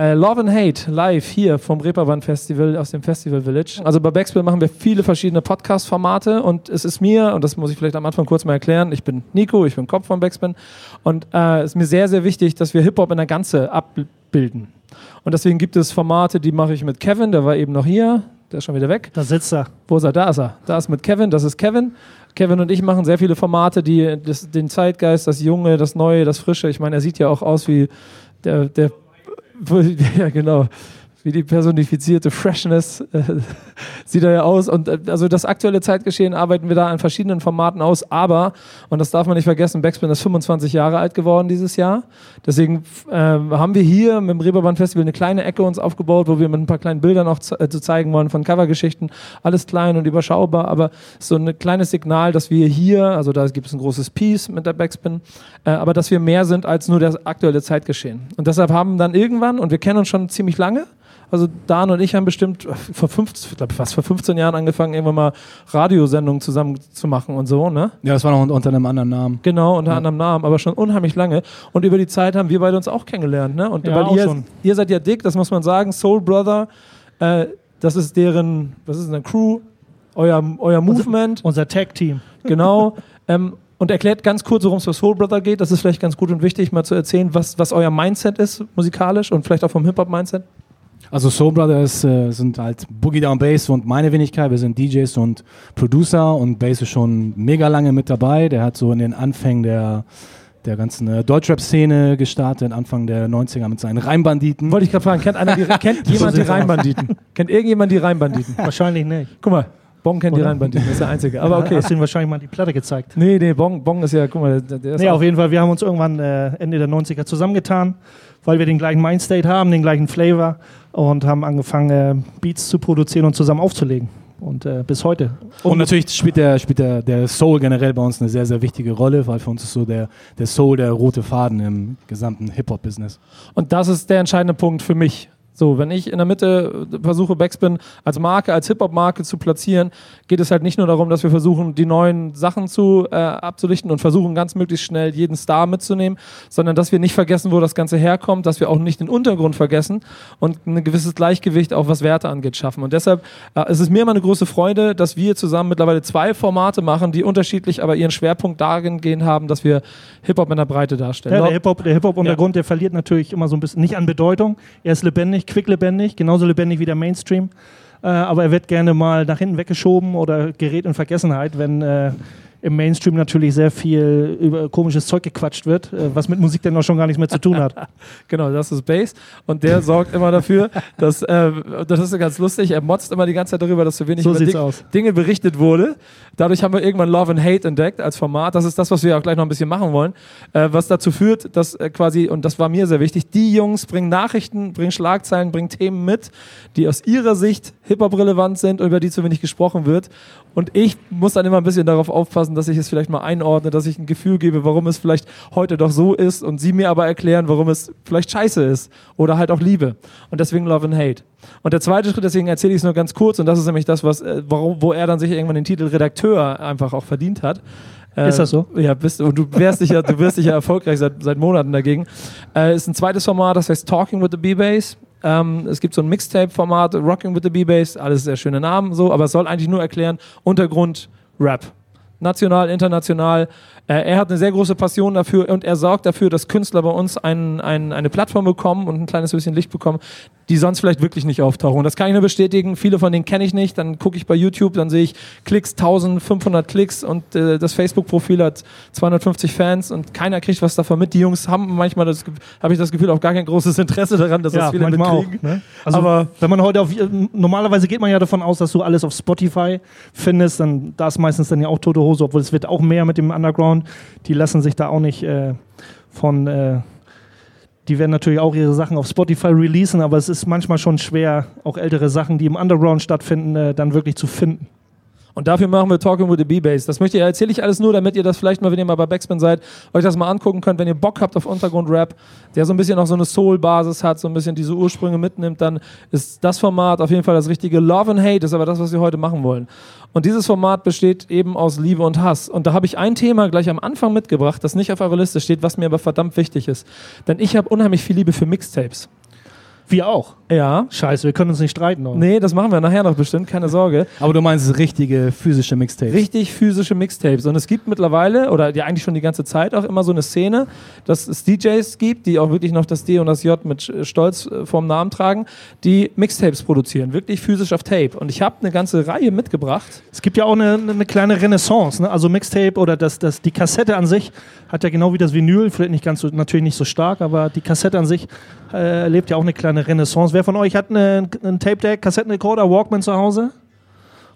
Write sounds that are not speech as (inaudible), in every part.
Äh, Love and Hate live hier vom Reeperbahn Festival aus dem Festival Village. Also bei Backspin machen wir viele verschiedene Podcast-Formate und es ist mir, und das muss ich vielleicht am Anfang kurz mal erklären, ich bin Nico, ich bin Kopf von Backspin und äh, es ist mir sehr, sehr wichtig, dass wir Hip-Hop in der Ganze abbilden. Und deswegen gibt es Formate, die mache ich mit Kevin, der war eben noch hier, der ist schon wieder weg. Da sitzt er. Wo ist er? Da ist er. Da ist mit Kevin, das ist Kevin. Kevin und ich machen sehr viele Formate, die das, den Zeitgeist, das Junge, das Neue, das Frische, ich meine, er sieht ja auch aus wie der, der (laughs) ja, genau. Wie die personifizierte Freshness äh, (laughs) sieht er ja aus. Und äh, also das aktuelle Zeitgeschehen arbeiten wir da an verschiedenen Formaten aus. Aber, und das darf man nicht vergessen, Backspin ist 25 Jahre alt geworden dieses Jahr. Deswegen äh, haben wir hier mit dem Reeperbahn Festival eine kleine Ecke uns aufgebaut, wo wir mit ein paar kleinen Bildern auch zu, äh, zu zeigen wollen von Covergeschichten. Alles klein und überschaubar, aber so ein kleines Signal, dass wir hier, also da gibt es ein großes Piece mit der Backspin, äh, aber dass wir mehr sind als nur das aktuelle Zeitgeschehen. Und deshalb haben dann irgendwann, und wir kennen uns schon ziemlich lange, also Dan und ich haben bestimmt vor 15, glaub, fast vor 15 Jahren angefangen, irgendwann mal Radiosendungen zusammen zu machen und so, ne? Ja, das war noch unter einem anderen Namen. Genau, unter ja. anderem Namen, aber schon unheimlich lange. Und über die Zeit haben wir beide uns auch kennengelernt, ne? Und ja, weil ihr, ihr seid ja dick, das muss man sagen, Soul Brother, äh, das ist deren, was ist denn, Crew, euer, euer Movement. Unser, unser Tag-Team. (laughs) Genau. ähm, und erklärt ganz kurz, worum es für Soul Brother geht. Das ist vielleicht ganz gut und wichtig, mal zu erzählen, was, was euer Mindset ist, musikalisch und vielleicht auch vom Hip-Hop-Mindset. Also Soul Brothers äh, sind halt Boogie Down Bass und meine Wenigkeit. Wir sind DJs und Producer und Bass ist schon mega lange mit dabei. Der hat so in den Anfängen der der ganzen äh, Deutschrap-Szene gestartet, Anfang der 90er mit seinen Reimbanditen. Wollte ich gerade fragen, kennt, einer die, (laughs) kennt jemand die Reimbanditen? kennt irgendjemand die Reimbanditen? (laughs) Wahrscheinlich nicht. Guck mal, Bong kennt Oder? die Reimbanditen, das ist der Einzige. Aber okay. Hast du ihm wahrscheinlich mal die Platte gezeigt? Nee, nee, Bong, Bong ist ja, guck mal, der, der ist Nee, auf jeden Fall, wir haben uns irgendwann äh, Ende der 90er zusammengetan, weil wir den gleichen Mindstate haben, den gleichen Flavor und haben angefangen, äh, Beats zu produzieren und zusammen aufzulegen. Und äh, bis heute. Und, und natürlich spielt, der, spielt der, der Soul generell bei uns eine sehr, sehr wichtige Rolle, weil für uns ist so der, der Soul der rote Faden im gesamten Hip-Hop-Business. Und das ist der entscheidende Punkt für mich. So, wenn ich in der Mitte versuche, Backspin als Marke, als Hip-Hop-Marke zu platzieren, geht es halt nicht nur darum, dass wir versuchen, die neuen Sachen zu äh, abzulichten und versuchen, ganz möglichst schnell jeden Star mitzunehmen, sondern dass wir nicht vergessen, wo das Ganze herkommt, dass wir auch nicht den Untergrund vergessen und ein gewisses Gleichgewicht auch was Werte angeht schaffen. Und deshalb äh, ist es mir immer eine große Freude, dass wir zusammen mittlerweile zwei Formate machen, die unterschiedlich aber ihren Schwerpunkt darin gehen haben, dass wir Hip-Hop in der Breite darstellen. Ja, der Hip-Hop-Untergrund, ja. der verliert natürlich immer so ein bisschen, nicht an Bedeutung, er ist lebendig, quicklebendig, genauso lebendig wie der Mainstream. Äh, aber er wird gerne mal nach hinten weggeschoben oder gerät in Vergessenheit, wenn äh, im Mainstream natürlich sehr viel über komisches Zeug gequatscht wird, äh, was mit Musik dann auch schon gar nichts mehr zu tun hat. (laughs) genau, das ist Bass und der sorgt immer dafür, dass, äh, das ist ganz lustig, er motzt immer die ganze Zeit darüber, dass zu wenig so über Ding, Dinge berichtet wurde. Dadurch haben wir irgendwann Love and Hate entdeckt als Format. Das ist das, was wir auch gleich noch ein bisschen machen wollen, äh, was dazu führt, dass äh, quasi, und das war mir sehr wichtig, die Jungs bringen Nachrichten, bringen Schlagzeilen, bringen Themen mit, die aus ihrer Sicht Hip-Hop relevant sind und über die zu wenig gesprochen wird. Und ich muss dann immer ein bisschen darauf aufpassen, dass ich es vielleicht mal einordne, dass ich ein Gefühl gebe, warum es vielleicht heute doch so ist und sie mir aber erklären, warum es vielleicht scheiße ist oder halt auch Liebe. Und deswegen Love and Hate. Und der zweite Schritt, deswegen erzähle ich es nur ganz kurz, und das ist nämlich das, was, äh, warum, wo er dann sich irgendwann den Titel Redakteur einfach auch verdient hat. Ist das so? Äh, ja, bist und du wärst dich ja, du wirst dich ja erfolgreich seit, seit Monaten dagegen. Äh, ist ein zweites Format, das heißt Talking with the B-Bass. Ähm, es gibt so ein Mixtape-Format, Rocking with the B-Bass, alles sehr schöne Namen, so, aber es soll eigentlich nur erklären, Untergrund, Rap. National, international. Äh, er hat eine sehr große Passion dafür und er sorgt dafür, dass Künstler bei uns ein, ein, eine Plattform bekommen und ein kleines bisschen Licht bekommen, die sonst vielleicht wirklich nicht auftauchen. Und das kann ich nur bestätigen. Viele von denen kenne ich nicht. Dann gucke ich bei YouTube, dann sehe ich Klicks, 1500 Klicks und äh, das Facebook-Profil hat 250 Fans und keiner kriegt was davon mit. Die Jungs haben manchmal, habe ich das Gefühl, auch gar kein großes Interesse daran, dass ja, das viele mitkriegen. Auch, ne? Also Aber wenn man heute auf, normalerweise geht man ja davon aus, dass du alles auf Spotify findest, dann da ist meistens dann ja auch Tote Hose, obwohl es wird auch mehr mit dem Underground. Die lassen sich da auch nicht äh, von äh, die werden natürlich auch ihre Sachen auf Spotify releasen, aber es ist manchmal schon schwer, auch ältere Sachen, die im Underground stattfinden, äh, dann wirklich zu finden. Und dafür machen wir Talking with the B-Bass. Das möchte ich, erzähle ich alles nur, damit ihr das vielleicht mal, wenn ihr mal bei Backspin seid, euch das mal angucken könnt. Wenn ihr Bock habt auf Untergrund-Rap, der so ein bisschen auch so eine Soul-Basis hat, so ein bisschen diese Ursprünge mitnimmt, dann ist das Format auf jeden Fall das richtige. Love and Hate ist aber das, was wir heute machen wollen. Und dieses Format besteht eben aus Liebe und Hass. Und da habe ich ein Thema gleich am Anfang mitgebracht, das nicht auf eurer Liste steht, was mir aber verdammt wichtig ist. Denn ich habe unheimlich viel Liebe für Mixtapes. Wir auch. Ja. Scheiße, wir können uns nicht streiten. Oder? Nee, das machen wir nachher noch bestimmt, keine Sorge. Aber du meinst richtige physische Mixtapes? Richtig physische Mixtapes. Und es gibt mittlerweile, oder ja eigentlich schon die ganze Zeit auch immer so eine Szene, dass es DJs gibt, die auch wirklich noch das D und das J mit Stolz äh, vorm Namen tragen, die Mixtapes produzieren, wirklich physisch auf Tape. Und ich habe eine ganze Reihe mitgebracht. Es gibt ja auch eine, eine kleine Renaissance. Ne? Also Mixtape oder das, das, die Kassette an sich hat ja genau wie das Vinyl, vielleicht nicht ganz so, natürlich nicht so stark, aber die Kassette an sich äh, erlebt ja auch eine kleine Renaissance. Wer von euch hat einen Tape-Deck, Kassettenrekorder, Walkman zu Hause?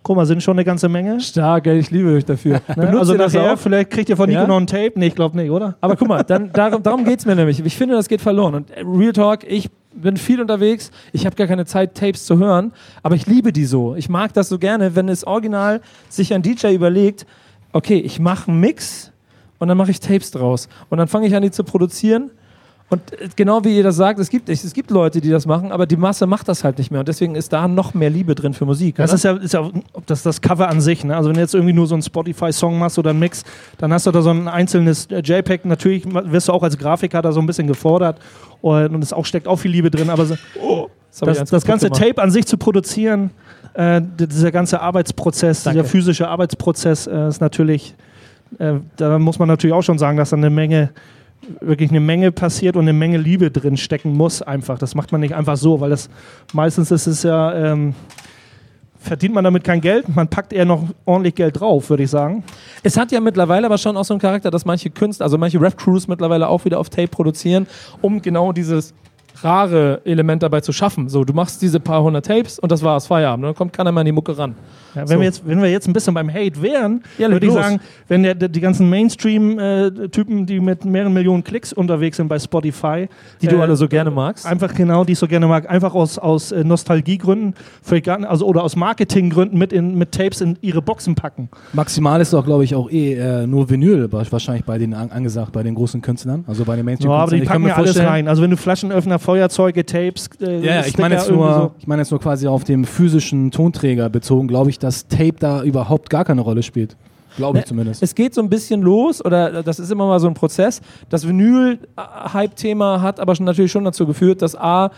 Guck mal, sind schon eine ganze Menge. Stark, ich liebe euch dafür. (laughs) Ne? Also nachher, vielleicht kriegt ihr von Nico Ja? noch ein Tape. Nee, ich glaube nicht, oder? Aber guck mal, dann, (laughs) darum, darum geht es mir nämlich. Ich finde, das geht verloren. Und äh, Real Talk, ich bin viel unterwegs. Ich habe gar keine Zeit, Tapes zu hören. Aber ich liebe die so. Ich mag das so gerne, wenn es original sich ein DJ überlegt, okay, ich mache einen Mix und dann mache ich Tapes draus. Und dann fange ich an, die zu produzieren. Und äh, genau wie ihr das sagt, es gibt, es gibt Leute, die das machen, aber die Masse macht das halt nicht mehr. Und deswegen ist da noch mehr Liebe drin für Musik. Das oder? ist ja, ist ja das, das Cover an sich. Ne? Also wenn du jetzt irgendwie nur so einen Spotify-Song machst oder einen Mix, dann hast du da so ein einzelnes äh, JPEG. Natürlich wirst du auch als Grafiker da so ein bisschen gefordert und, es auch steckt auch viel Liebe drin. Aber so, ich das, das kaputt ganze gemacht. Tape an sich zu produzieren, äh, dieser ganze Arbeitsprozess, Danke. dieser physische Arbeitsprozess äh, ist natürlich, äh, da muss man natürlich auch schon sagen, dass da eine Menge wirklich eine Menge passiert und eine Menge Liebe drin stecken muss einfach. Das macht man nicht einfach so, weil das meistens ist es ja, ähm, verdient man damit kein Geld, man packt eher noch ordentlich Geld drauf, würde ich sagen. Es hat ja mittlerweile aber schon auch so einen Charakter, dass manche Künstler, also manche Rap-Crews mittlerweile auch wieder auf Tape produzieren, um genau dieses rare Element dabei zu schaffen. So, du machst diese paar hundert Tapes und das war's, Feierabend. Dann kommt keiner mehr an die Mucke ran. Ja, wenn, So. wir jetzt, wenn wir jetzt ein bisschen beim Hate wären, Ja, würde ich los. sagen, wenn der, die ganzen Mainstream-Typen, die mit mehreren Millionen Klicks unterwegs sind bei Spotify, Die du äh, alle so gerne magst. Einfach genau, die ich so gerne mag, einfach aus, aus äh, Nostalgiegründen, also oder aus Marketinggründen mit, in, mit Tapes in ihre Boxen packen. Maximal ist doch, glaube ich, auch eh äh, nur Vinyl wa- wahrscheinlich bei den an, angesagt, bei den großen Künstlern, also bei den Ja, Mainstream-Künstlern. aber die Ich packen ja alles rein. Also wenn du Flaschenöffner, Feuerzeuge, Tapes, äh, Ja, ja, ich meine jetzt, nur, ich meine jetzt nur quasi auf dem physischen Tonträger bezogen, glaube ich, dass Tape da überhaupt gar keine Rolle spielt. Glaube ich Ne, zumindest. Es geht so ein bisschen los, oder das ist immer mal so ein Prozess. Das Vinyl-Hype-Thema hat aber schon natürlich schon dazu geführt, dass A,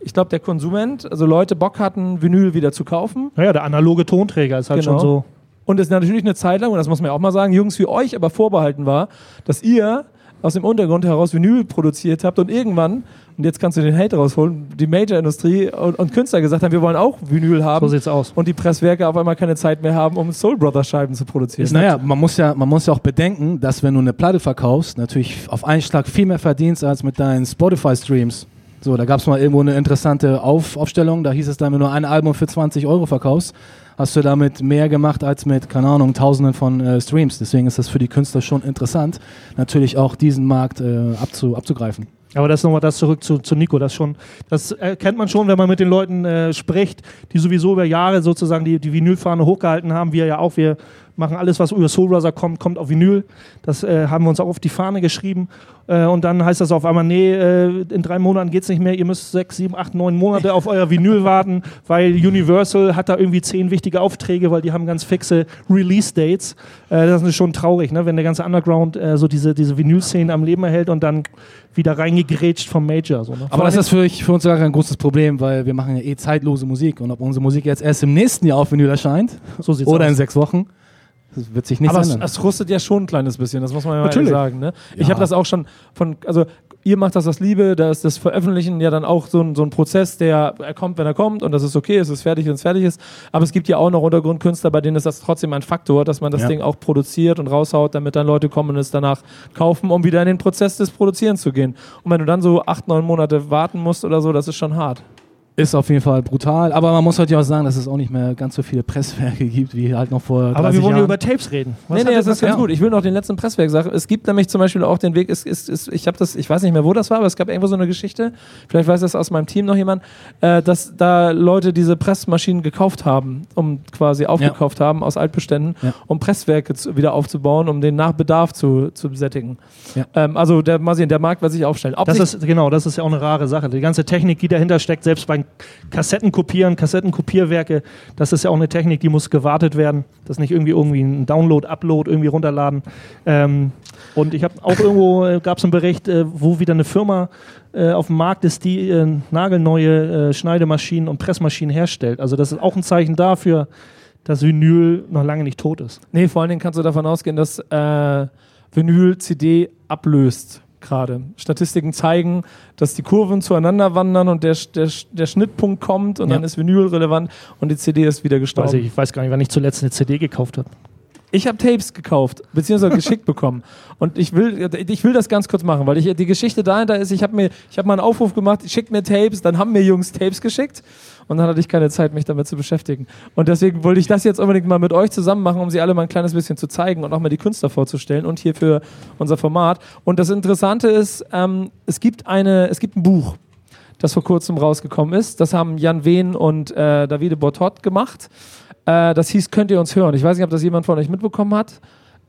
ich glaube, der Konsument, also Leute Bock hatten, Vinyl wieder zu kaufen. Naja, der analoge Tonträger ist halt Genau. schon so. Und es natürlich eine Zeit lang, und das muss man ja auch mal sagen, Jungs wie euch aber vorbehalten war, dass ihr aus dem Untergrund heraus Vinyl produziert habt und irgendwann, und jetzt kannst du den Hate rausholen, die Major-Industrie und, und Künstler gesagt haben, wir wollen auch Vinyl So haben sieht's aus. und die Presswerke auf einmal keine Zeit mehr haben, um Soul Brothers Scheiben zu produzieren. Naja, man muss, ja, man muss ja auch bedenken, dass wenn du eine Platte verkaufst, natürlich auf einen Schlag viel mehr verdienst als mit deinen Spotify-Streams. So, da gab es mal irgendwo eine interessante Auf Aufstellung, da hieß es dann, wenn du ein Album für 20 Euro verkaufst, hast du damit mehr gemacht als mit, keine Ahnung, tausenden von äh, Streams. Deswegen ist das für die Künstler schon interessant, natürlich auch diesen Markt äh, abzu, abzugreifen. Aber das nochmal das zurück zu, zu Nico. Das schon, das erkennt man schon, wenn man mit den Leuten äh, spricht, die sowieso über Jahre sozusagen die, die Vinylfahne hochgehalten haben. Wir ja auch. Wir machen alles, was über Soul Brother kommt, kommt auf Vinyl. Das äh, haben wir uns auch auf die Fahne geschrieben. Äh, und dann heißt das auf einmal, nee, äh, in drei Monaten geht's nicht mehr. Ihr müsst sechs, sieben, acht, neun Monate auf euer Vinyl warten, weil Universal hat da irgendwie zehn wichtige Aufträge, weil die haben ganz fixe Release-Dates. Äh, das ist schon traurig, ne? wenn der ganze Underground äh, so diese, diese Vinyl-Szene am Leben erhält und dann wieder reingegrätscht vom Major. So, ne? Aber das ist für, für uns gar kein großes Problem, weil wir machen ja eh zeitlose Musik und ob unsere Musik jetzt erst im nächsten Jahr auf Vinyl erscheint so oder aus. in sechs Wochen, das wird sich nichts Aber es, ändern. es rustet ja schon ein kleines bisschen, das muss man ja mal Natürlich. ehrlich sagen. Ne? Ich Ja. habe das auch schon von, also ihr macht das aus Liebe, da ist das Veröffentlichen ja dann auch so ein, so ein Prozess, der er kommt, wenn er kommt und das ist okay, es ist fertig, wenn es fertig ist. Aber es gibt ja auch noch Untergrundkünstler, bei denen ist das trotzdem ein Faktor, dass man das Ja. Ding auch produziert und raushaut, damit dann Leute kommen und es danach kaufen, um wieder in den Prozess des Produzierens zu gehen. Und wenn du dann so acht, neun Monate warten musst oder so, das ist schon hart. Ist auf jeden Fall brutal, aber man muss heute ja auch sagen, dass es auch nicht mehr ganz so viele Presswerke gibt, wie halt noch vor 30 Aber wir wollen ja über Tapes reden. Was nee, nee, das ist ganz ja. gut. Ich will noch den letzten Presswerk sagen. Es gibt nämlich zum Beispiel auch den Weg, es, es, es, ich habe das, ich weiß nicht mehr, wo das war, aber es gab irgendwo so eine Geschichte, vielleicht weiß das aus meinem Team noch jemand, äh, dass da Leute diese Pressmaschinen gekauft haben, um quasi aufgekauft haben aus Altbeständen, Ja. um Presswerke zu, wieder aufzubauen, um den Nachbedarf zu, zu besättigen. Ja. Ähm, also der, mal sehen, der Markt wird sich aufstellen. Ob Das sich, ist, genau, das ist ja auch eine rare Sache. Die ganze Technik, die dahinter steckt, selbst bei, Kassetten kopieren, Kassettenkopierwerke, das ist ja auch eine Technik, die muss gewartet werden. Das nicht irgendwie irgendwie ein Download, Upload irgendwie runterladen. Ähm, und ich habe auch irgendwo, äh, gab es einen Bericht, äh, wo wieder eine Firma äh, auf dem Markt ist, die äh, nagelneue äh, Schneidemaschinen und Pressmaschinen herstellt. Also das ist auch ein Zeichen dafür, dass Vinyl noch lange nicht tot ist. Nee, vor allen Dingen kannst du davon ausgehen, dass Vinyl CD ablöst gerade. Statistiken zeigen, dass die Kurven zueinander wandern und der, der, der Schnittpunkt kommt und Ja. dann ist Vinyl relevant und die CD ist wieder gestorben. Weiß ich, ich weiß gar nicht, wann ich zuletzt eine CD gekauft habe. Ich habe Tapes gekauft, beziehungsweise geschickt (laughs) bekommen. Und ich will, ich will das ganz kurz machen, weil ich, die Geschichte dahinter ist, ich habe habe mal einen Aufruf gemacht, schickt mir Tapes, dann haben mir Jungs Tapes geschickt und dann hatte ich keine Zeit, mich damit zu beschäftigen. Und deswegen wollte ich das jetzt unbedingt mal mit euch zusammen machen, um sie alle mal ein kleines bisschen zu zeigen und auch mal die Künstler vorzustellen und hier für unser Format. Und das Interessante ist, ähm, es gibt eine, es gibt ein Buch, das vor kurzem rausgekommen ist. Das haben Jan Wehn und äh, Davide Bortot gemacht. Äh, das hieß Könnt ihr uns hören? Ich weiß nicht, ob das jemand von euch mitbekommen hat.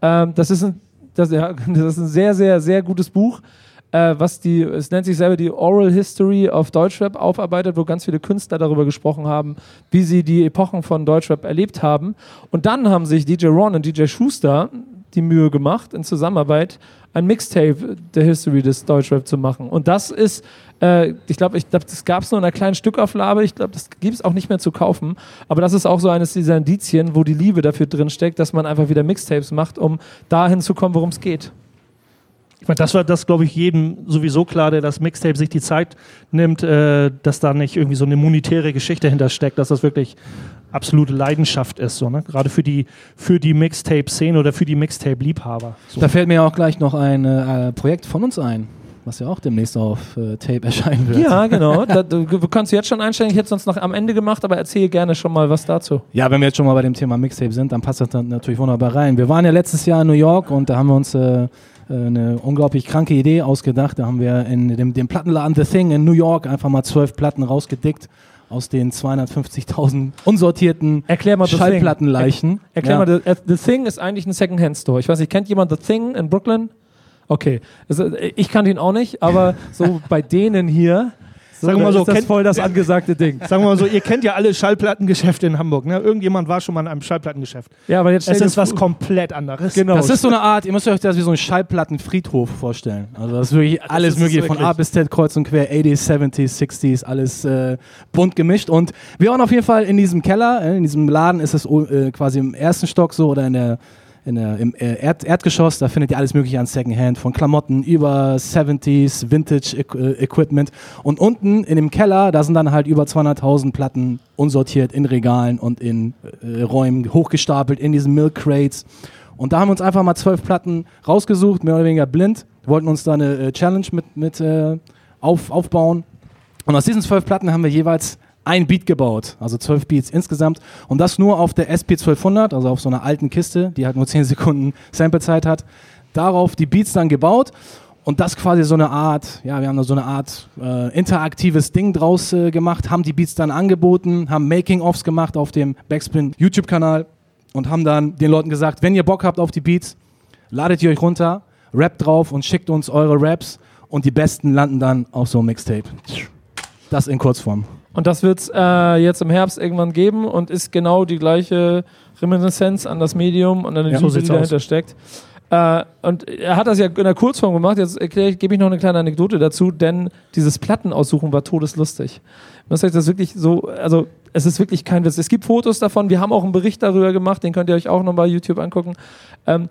Ähm, das, ist ein, das, (laughs) das ist ein sehr, sehr, sehr gutes Buch, äh, was die, es nennt sich selber die Oral History of Deutschrap aufarbeitet, wo ganz viele Künstler darüber gesprochen haben, wie sie die Epochen von Deutschrap erlebt haben. Und dann haben sich DJ Ron und DJ Schuster die Mühe gemacht, in Zusammenarbeit ein Mixtape der History des Deutschrap zu machen. Und das ist, äh, ich glaube, ich glaub, das gab es nur in einer kleinen Stückauflage. Ich glaube, das gibt es auch nicht mehr zu kaufen. Aber das ist auch so eines dieser Indizien, wo die Liebe dafür drin steckt, dass man einfach wieder Mixtapes macht, um dahin zu kommen, worum es geht. Ich meine, das war das, glaube ich, jedem sowieso klar, der das Mixtape sich die Zeit nimmt, äh, dass da nicht irgendwie so eine monetäre Geschichte hintersteckt, dass das wirklich absolute Leidenschaft ist, so, ne? gerade für die, für die Mixtape-Szene oder für die Mixtape-Liebhaber. So. Da fällt mir auch gleich noch ein äh, Projekt von uns ein, was ja auch demnächst auf äh, Tape erscheinen wird. Ja, genau. (laughs) da, du, du kannst jetzt schon einstellen. Ich hätte es sonst noch am Ende gemacht, aber erzähl gerne schon mal was dazu. Ja, wenn wir jetzt schon mal bei dem Thema Mixtape sind, dann passt das dann natürlich wunderbar rein. Wir waren ja letztes Jahr in New York und da haben wir uns äh, eine unglaublich kranke Idee ausgedacht. Da haben wir in dem, dem Plattenladen The Thing in New York einfach mal zwölf Platten rausgedickt aus den 250.000 unsortierten Erklär mal. Schallplattenleichen. Erklär Ja. mal, the, the Thing ist eigentlich ein Secondhand-Store. Ich weiß nicht, kennt jemand The Thing in Brooklyn? Okay. Also, ich kannte ihn auch nicht, aber so (laughs) bei denen hier Sagen wir mal so, ist das kennt- voll das angesagte Ding. (laughs) Sagen wir mal so, ihr kennt ja alle Schallplattengeschäfte in Hamburg. Ne? Irgendjemand war schon mal in einem Schallplattengeschäft. Ja, aber jetzt Es ist was komplett anderes. Genau. Das ist so eine Art, ihr müsst euch das wie so einen Schallplattenfriedhof vorstellen. Also das ist wirklich alles ist mögliche, von wirklich. A bis Z, kreuz und quer, 80s, 70s, 60s, alles äh, bunt gemischt. Und wir waren auf jeden Fall in diesem Keller, äh, in diesem Laden ist es äh, quasi im ersten Stock so oder in der, der, im äh, Erd Erdgeschoss, da findet ihr alles mögliche an Secondhand, von Klamotten über 70s, Vintage Equ äh, Equipment. Und unten in dem Keller, da sind dann halt über 200.000 Platten unsortiert in Regalen und in äh, Räumen hochgestapelt, in diesen Milk Crates. Und da haben wir uns einfach mal zwölf Platten rausgesucht, mehr oder weniger blind. Wollten uns da eine äh, Challenge mit, mit äh, auf, aufbauen. Und aus diesen zwölf Platten haben wir jeweils ein Beat gebaut, also zwölf Beats insgesamt. Und das nur auf der SP1200, also auf so einer alten Kiste, die halt nur 10 (laughs) Sekunden Samplezeit hat. Darauf die Beats dann gebaut. Und das quasi so eine Art, ja, wir haben da so eine Art äh, interaktives Ding draus äh, gemacht, haben die Beats dann angeboten, haben Making-ofs gemacht auf dem Backspin YouTube-Kanal und haben dann den Leuten gesagt, wenn ihr Bock habt auf die Beats, ladet ihr euch runter, rappt drauf und schickt uns eure Raps und die besten landen dann auf so einem Mixtape. Das in Kurzform. Und das wird es äh, jetzt im Herbst irgendwann geben und ist genau die gleiche Reminiszenz an das Medium und an den Ja, Liebe, so die dahinter aus. steckt. Äh, und er hat das ja in der Kurzform gemacht. Jetzt gebe ich noch eine kleine Anekdote dazu, denn dieses Plattenaussuchen war todeslustig. Muss euch das wirklich so, also es ist wirklich kein Witz. Es gibt Fotos davon, wir haben auch einen Bericht darüber gemacht, den könnt ihr euch auch noch bei YouTube angucken. Ähm,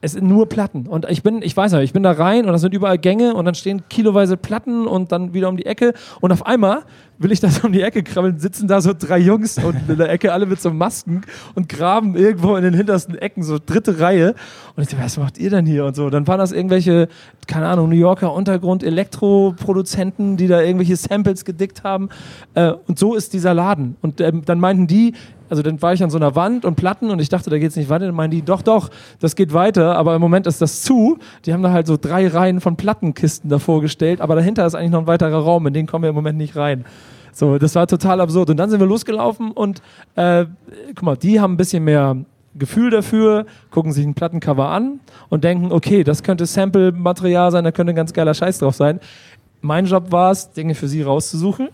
es sind nur Platten. Und ich bin, ich weiß nicht, ich bin da rein und da sind überall Gänge und dann stehen kiloweise Platten und dann wieder um die Ecke. Und auf einmal will ich da so um die Ecke krabbeln, sitzen da so drei Jungs unten in der Ecke, alle mit so Masken und graben irgendwo in den hintersten Ecken, so dritte Reihe. Und ich dachte, was macht ihr denn hier und so? Dann waren das irgendwelche, keine Ahnung, New Yorker Untergrund, Elektroproduzenten, die da irgendwelche Samples gedickt haben. Äh, und so ist dieser Laden. Und ähm, dann meinten die, also dann war ich an so einer Wand und Platten und ich dachte, da geht's nicht weiter. Dann meinen die, doch, doch, das geht weiter, aber im Moment ist das zu. Die haben da halt so drei Reihen von Plattenkisten davor gestellt, aber dahinter ist eigentlich noch ein weiterer Raum, in den kommen wir im Moment nicht rein. So, das war total absurd. Und dann sind wir losgelaufen und äh, guck mal, die haben ein bisschen mehr Gefühl dafür, gucken sich ein Plattencover an und denken, okay, das könnte Sample-Material sein, da könnte ein ganz geiler Scheiß drauf sein. Mein Job war es, Dinge für sie rauszusuchen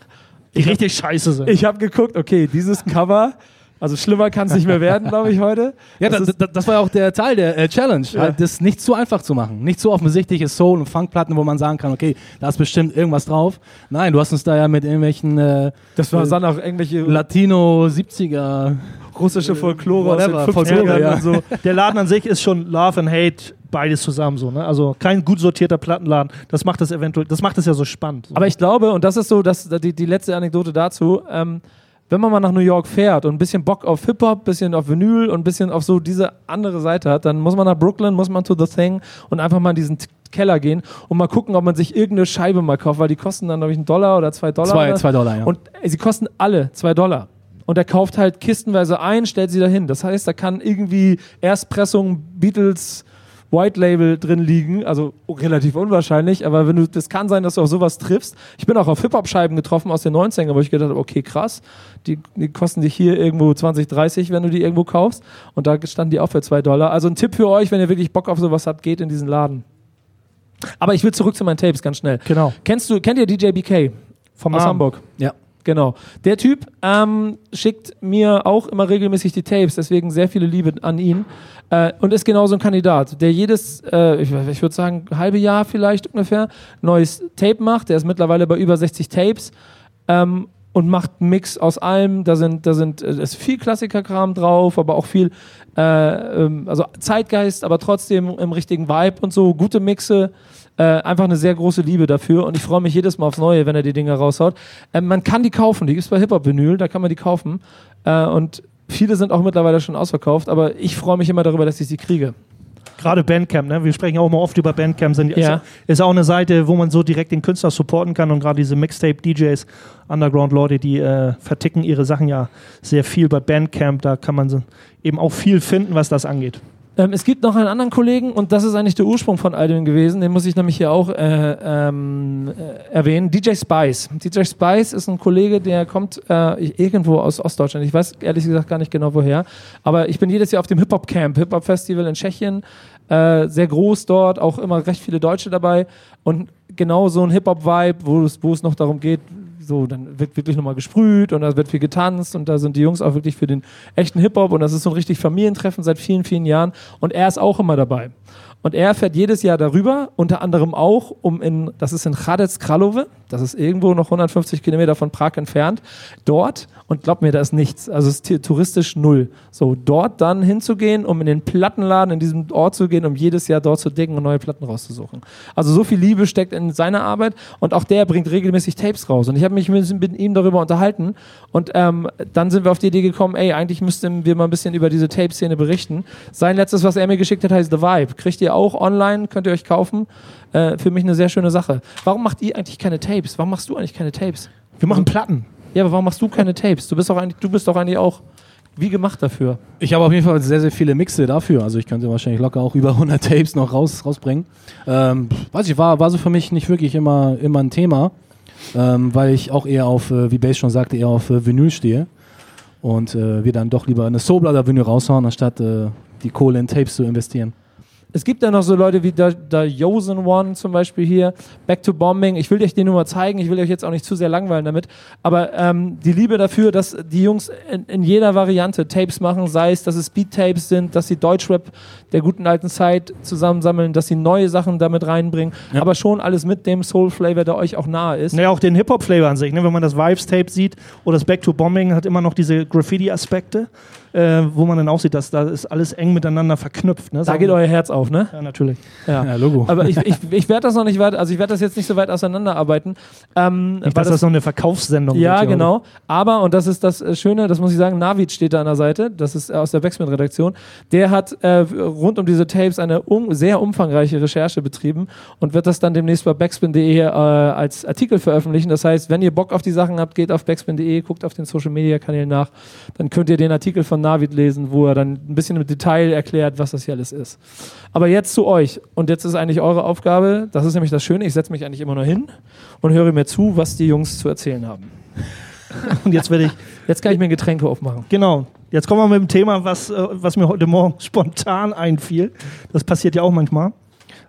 Die richtig scheiße sind. Ich habe geguckt, okay, dieses Cover, also schlimmer kann es nicht mehr werden, glaube ich, heute. (laughs) Ja, Das das, das, das war ja auch der Teil der äh, Challenge, Ja. halt das nicht zu einfach zu machen. Nicht so offensichtliche Soul- und Funkplatten, wo man sagen kann, okay, da ist bestimmt irgendwas drauf. Nein, du hast uns da ja mit irgendwelchen äh, Das war dann auch irgendwelche Latino 70er russische Folklore aus whatever, den 50ern Folklore, ja. und so. (laughs) Der Laden an sich ist schon Love and Hate, beides zusammen so. Ne? Also kein gut sortierter Plattenladen. Das macht es eventuell, das macht es ja so spannend. So. Aber ich glaube, und das ist so das, die, die letzte Anekdote dazu, ähm, wenn man mal nach New York fährt und ein bisschen Bock auf Hip-Hop, ein bisschen auf Vinyl und ein bisschen auf so diese andere Seite hat, dann muss man nach Brooklyn, muss man to The Thing und einfach mal in diesen Keller gehen und mal gucken, ob man sich irgendeine Scheibe mal kauft, weil die kosten dann, glaube ich, einen Dollar oder zwei Dollar. Zwei, zwei Dollar, ja. Und ey, sie kosten alle zwei Dollar. Und er kauft halt kistenweise ein, stellt sie dahin. Das heißt, da kann irgendwie Erstpressung Beatles White Label drin liegen, also relativ unwahrscheinlich, aber wenn du, das kann sein, dass du auf sowas triffst. Ich bin auch auf Hip-Hop-Scheiben getroffen aus den 90ern, wo ich gedacht habe, okay, krass, die, die kosten dich hier irgendwo 20, 30, wenn du die irgendwo kaufst. Und da standen die auch für zwei Dollar. Also ein Tipp für euch, wenn ihr wirklich Bock auf sowas habt, geht in diesen Laden. Aber ich will zurück zu meinen Tapes, ganz schnell. genau. Kennst du, kennt ihr DJ BK Vom aus. Hamburg? ja. Genau. Der Typ ähm, schickt mir auch immer regelmäßig die Tapes, deswegen sehr viele Liebe an ihn. Äh, und ist genauso ein Kandidat, der jedes, äh, ich, ich würde sagen, halbe Jahr vielleicht ungefähr, neues Tape macht. Der ist mittlerweile bei über 60 Tapes ähm, und macht einen Mix aus allem. Da sind, da sind, äh, ist viel Klassikerkram drauf, aber auch viel, äh, ähm, also Zeitgeist, aber trotzdem im richtigen Vibe und so, gute Mixe. Äh, einfach eine sehr große Liebe dafür und ich freue mich jedes Mal aufs Neue, wenn er die Dinger raushaut. Ähm, man kann die kaufen, die gibt es bei Hip-Hop-Vinyl, da kann man die kaufen. Äh, und viele sind auch mittlerweile schon ausverkauft, aber ich freue mich immer darüber, dass ich sie kriege. Gerade Bandcamp, ne? Wir sprechen auch immer oft über Bandcamp. Sind, Ja. ist, ist auch eine Seite, wo man so direkt den Künstler supporten kann und gerade diese Mixtape-DJs, Underground-Leute, die äh, verticken ihre Sachen ja sehr viel bei Bandcamp. Da kann man so eben auch viel finden, was das angeht. Ähm, es gibt noch einen anderen Kollegen und das ist eigentlich der Ursprung von all dem gewesen. Den muss ich nämlich hier auch äh, ähm, äh, erwähnen. DJ Spice. DJ Spice ist ein Kollege, der kommt äh, irgendwo aus Ostdeutschland. Ich weiß ehrlich gesagt gar nicht genau woher. Aber ich bin jedes Jahr auf dem Hip-Hop Camp, Hip-Hop Festival in Tschechien. Äh, sehr groß dort, auch immer recht viele Deutsche dabei. Und genau so ein Hip-Hop-Vibe, wo es, wo es noch darum geht, so, dann wird wirklich nochmal gesprüht und da wird viel getanzt und da sind die Jungs auch wirklich für den echten Hip-Hop und das ist so ein richtig Familientreffen seit vielen, vielen Jahren und er ist auch immer dabei. Und er fährt jedes Jahr darüber, unter anderem auch, um in, das ist in Hradec Kralove, das ist irgendwo noch 150 Kilometer von Prag entfernt, dort, und glaub mir, da ist nichts, also es ist touristisch null, so, dort dann hinzugehen, um in den Plattenladen in diesem Ort zu gehen, um jedes Jahr dort zu dicken und neue Platten rauszusuchen. Also so viel Liebe steckt in seiner Arbeit und auch der bringt regelmäßig Tapes raus. Und ich habe mich mit, mit ihm darüber unterhalten und ähm, dann sind wir auf die Idee gekommen, ey, eigentlich müssten wir mal ein bisschen über diese Tape-Szene berichten. Sein letztes, was er mir geschickt hat, heißt The Vibe. Kriegt ihr auch online, könnt ihr euch kaufen. Äh, für mich eine sehr schöne Sache. Warum macht ihr eigentlich keine Tapes? Warum machst du eigentlich keine Tapes? Wir machen Platten. Ja, aber warum machst du keine Tapes? Du bist doch eigentlich, du bist doch eigentlich auch wie gemacht dafür. Ich habe auf jeden Fall sehr, sehr viele Mixe dafür. Also ich könnte wahrscheinlich locker auch über (laughs) 100 Tapes noch raus, rausbringen. Ähm, weiß ich, war, war so für mich nicht wirklich immer, immer ein Thema, ähm, weil ich auch eher auf, äh, wie Base schon sagte, eher auf äh, Vinyl stehe. Und äh, wir dann doch lieber eine Soul oder Vinyl raushauen, anstatt äh, die Kohle in Tapes zu investieren. Es gibt ja noch so Leute wie der, der Yosen One zum Beispiel hier, Back to Bombing. Ich will euch den nur mal zeigen, ich will euch jetzt auch nicht zu sehr langweilen damit. Aber ähm, die Liebe dafür, dass die Jungs in, in jeder Variante Tapes machen, sei es, dass es Beat-Tapes sind, dass sie Deutschrap der guten alten Zeit zusammensammeln, dass sie neue Sachen damit reinbringen, Ja. aber schon alles mit dem Soul-Flavor, der euch auch nahe ist. Naja, auch den Hip-Hop-Flavor an sich. Ne? Wenn man das Vibes-Tape sieht oder das Back to Bombing hat immer noch diese Graffiti-Aspekte, äh, wo man dann auch sieht, dass da ist alles eng miteinander verknüpft. Ne? Da geht euer Herz auf, ne? Ja, natürlich. Ja. Ja, Logo. Aber ich, ich, ich werde das noch nicht weiter, also ich werde das jetzt nicht so weit auseinanderarbeiten. Ähm, Nicht, dass das noch eine Verkaufssendung Ja, wird genau. Aber, und das ist das äh, Schöne, das muss ich sagen, Navid steht da an der Seite, das ist äh, aus der Backspin-Redaktion. Der hat äh, rund um diese Tapes eine um, sehr umfangreiche Recherche betrieben und wird das dann demnächst bei backspin.de äh, als Artikel veröffentlichen. Das heißt, wenn ihr Bock auf die Sachen habt, geht auf backspin.de, guckt auf den Social-Media-Kanälen nach, dann könnt ihr den Artikel von Navid lesen, wo er dann ein bisschen im Detail erklärt, was das hier alles ist. Aber jetzt zu euch. Und jetzt ist eigentlich eure Aufgabe, das ist nämlich das Schöne, ich setze mich eigentlich immer nur hin und höre mir zu, was die Jungs zu erzählen haben. (laughs) Und jetzt werde ich, Jetzt kann ich mir Getränke aufmachen. genau, jetzt kommen wir mit dem Thema, was, äh, was mir heute Morgen (laughs) spontan einfiel. Das passiert ja auch manchmal.